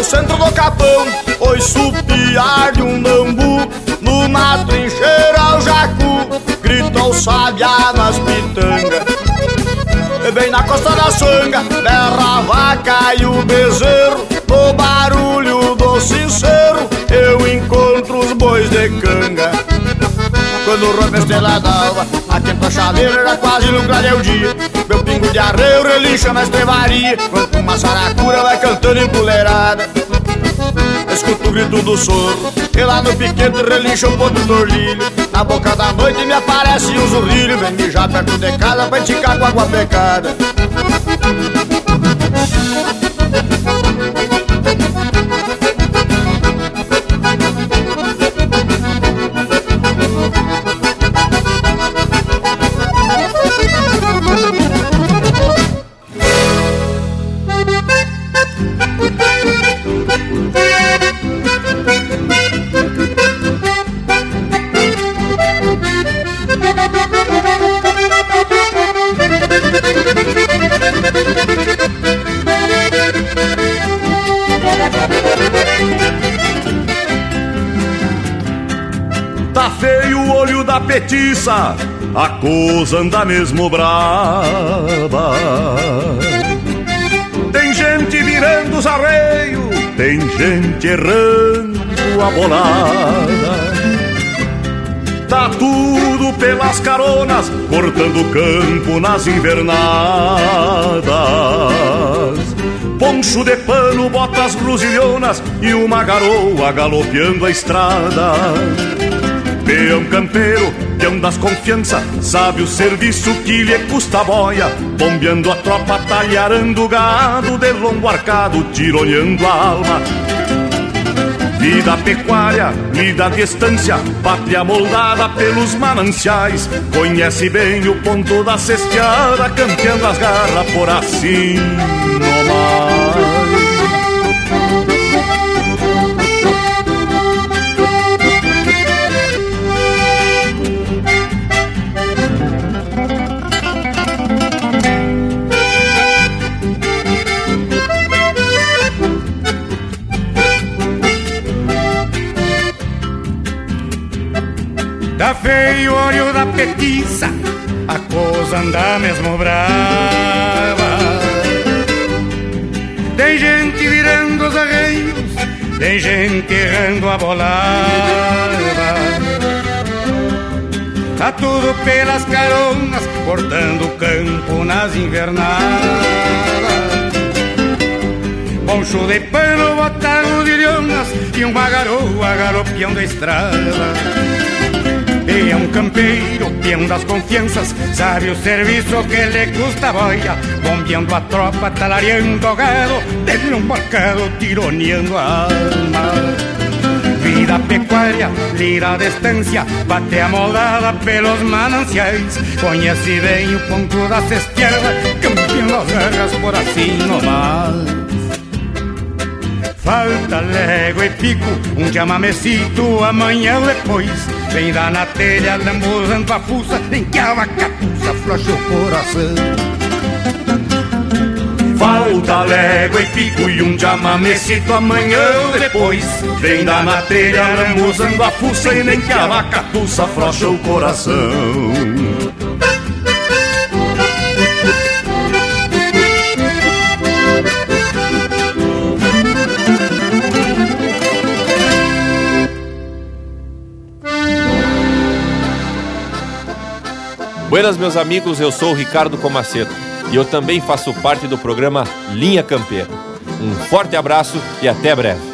centro do capão Oi supiar de um bambu Numa trincheira ao jacu Grita o sabiá nas pitangas. E bem na costa da sanga Berra a vaca e o bezerro No barulho do sincero Eu encontro os bois de canga quando rompe a estrela d'alva A quenta chaleira era quase no clareio dia Meu pingo de arreio relincha na estrevaria Quando uma saracura vai cantando empoleirada Escuto o grito do soro E lá no piquete relincha o ponto tordilho Na boca da noite me aparece um zurrilho Vem mijar perto de casa pra enticar com água pecada petiça, a coisa anda mesmo brava. Tem gente virando os arreios, tem gente errando a bolada. Tá tudo pelas caronas, cortando campo nas invernadas. Poncho de pano, botas gruzilhonas e uma garoa galopeando a estrada. Peão campeiro, peão das confiança, sabe o serviço que lhe custa a boia, bombeando a tropa, talharando o gado, de lombo arcado, tironeando a alma. Vida pecuária, vida de estância, pátria moldada pelos mananciais, conhece bem o ponto da cesteada, campeando as garras por assim nomás. Anda mesmo brava. Tem gente virando os arreios, tem gente errando a bolada. Tá tudo pelas caronas, cortando o campo nas invernadas. Poncho de pano, botaram de lhonas e uma garoa galopeando a estrada. Peão campeiro, peão das confianças, sabe o serviço que lhe custa a boia, bombeando a tropa, talareando o gado, dele um barcado, tironeando a alma. Vida pecuária, lira de estância, bate amoldada pelos mananciais, conhece bem o ponto da cesteada, campeando as guerras por assim nomás. Falta légua e pico, um chamamecito amanhã depois Vem dar na telha, lambuzando a fuça Em que a vacapuça flocha o coração. Falta légua e pico e um diamamecito amanhã. Depois Vem dar na telha lambuzando a fuça e nem que a vaca tussa afrouxa o coração Buenas, meus amigos, eu sou o Ricardo Comaceto e eu também faço parte do programa Linha Campeira. Um forte abraço e até breve.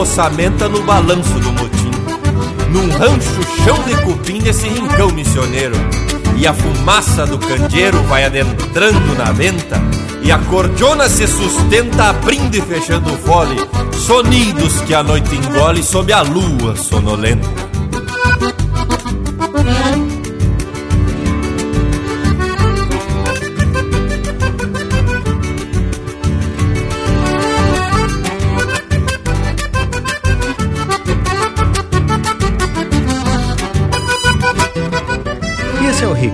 Ossamenta no balanço do motim. Num rancho chão de cupim desse rincão missioneiro. E a fumaça do candeeiro vai adentrando na venta. E a cordiona se sustenta abrindo e fechando o fole. Sonidos que a noite engole sob a lua sonolenta.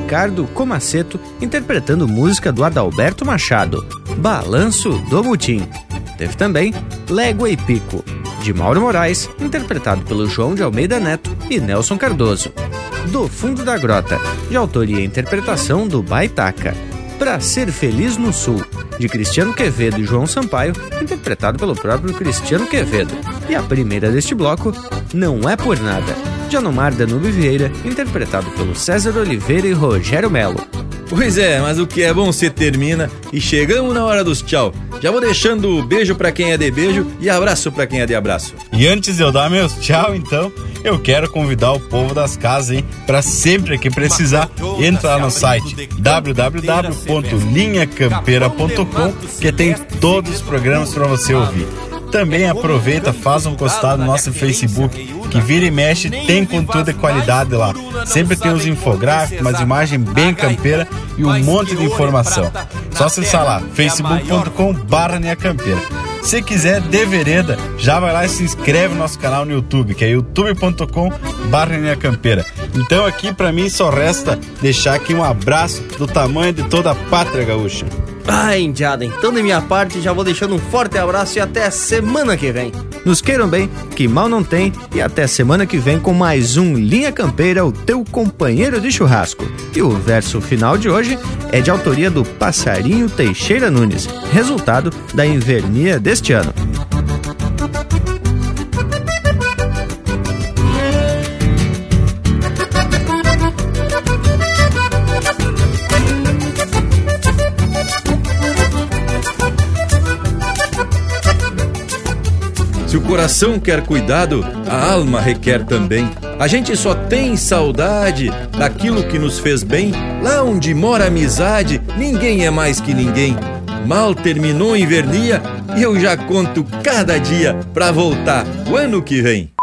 Ricardo Comaceto interpretando música do Adalberto Machado, Balanço do Mutim. Teve também Légua e Pico, de Mauro Moraes, interpretado pelo João de Almeida Neto e Nelson Cardoso. Do Fundo da Grota, de autoria e interpretação do Baitaca. Pra Ser Feliz no Sul, de Cristiano Quevedo e João Sampaio, interpretado pelo próprio Cristiano Quevedo. E a primeira deste bloco, Não É Por Nada, de Anomar Danube Vieira, interpretado pelo César Oliveira e Rogério Melo. Pois é, mas o que é bom se termina e chegamos na hora dos tchau. Já vou deixando beijo para quem é de beijo e abraço para quem é de abraço. E antes de eu dar meus tchau, então, eu quero convidar o povo das casas, hein, para sempre que precisar entrar no site www.linhacampeira.com que tem todos os programas para você ouvir. Também aproveita, faz um postado no nosso Facebook, que vira e mexe, tem conteúdo de qualidade lá. Sempre tem os infográficos, umas imagens bem campeira e um monte de informação. Só acessar lá, facebook.com. Se quiser, de vereda, já vai lá e se inscreve no nosso canal no YouTube, que é youtube.com. Então aqui para mim só resta deixar aqui um abraço do tamanho de toda a pátria gaúcha. Ah, Indiada, então de minha parte já vou deixando um forte abraço e até semana que vem. Nos queiram bem, que mal não tem, e até semana que vem com mais um Linha Campeira, o teu companheiro de churrasco. E o verso final de hoje é de autoria do Passarinho Teixeira Nunes, resultado da invernia deste ano. Se o coração quer cuidado, a alma requer também. A gente só tem saudade daquilo que nos fez bem. Lá onde mora a amizade, ninguém é mais que ninguém. Mal terminou a invernia e eu já conto cada dia pra voltar o ano que vem.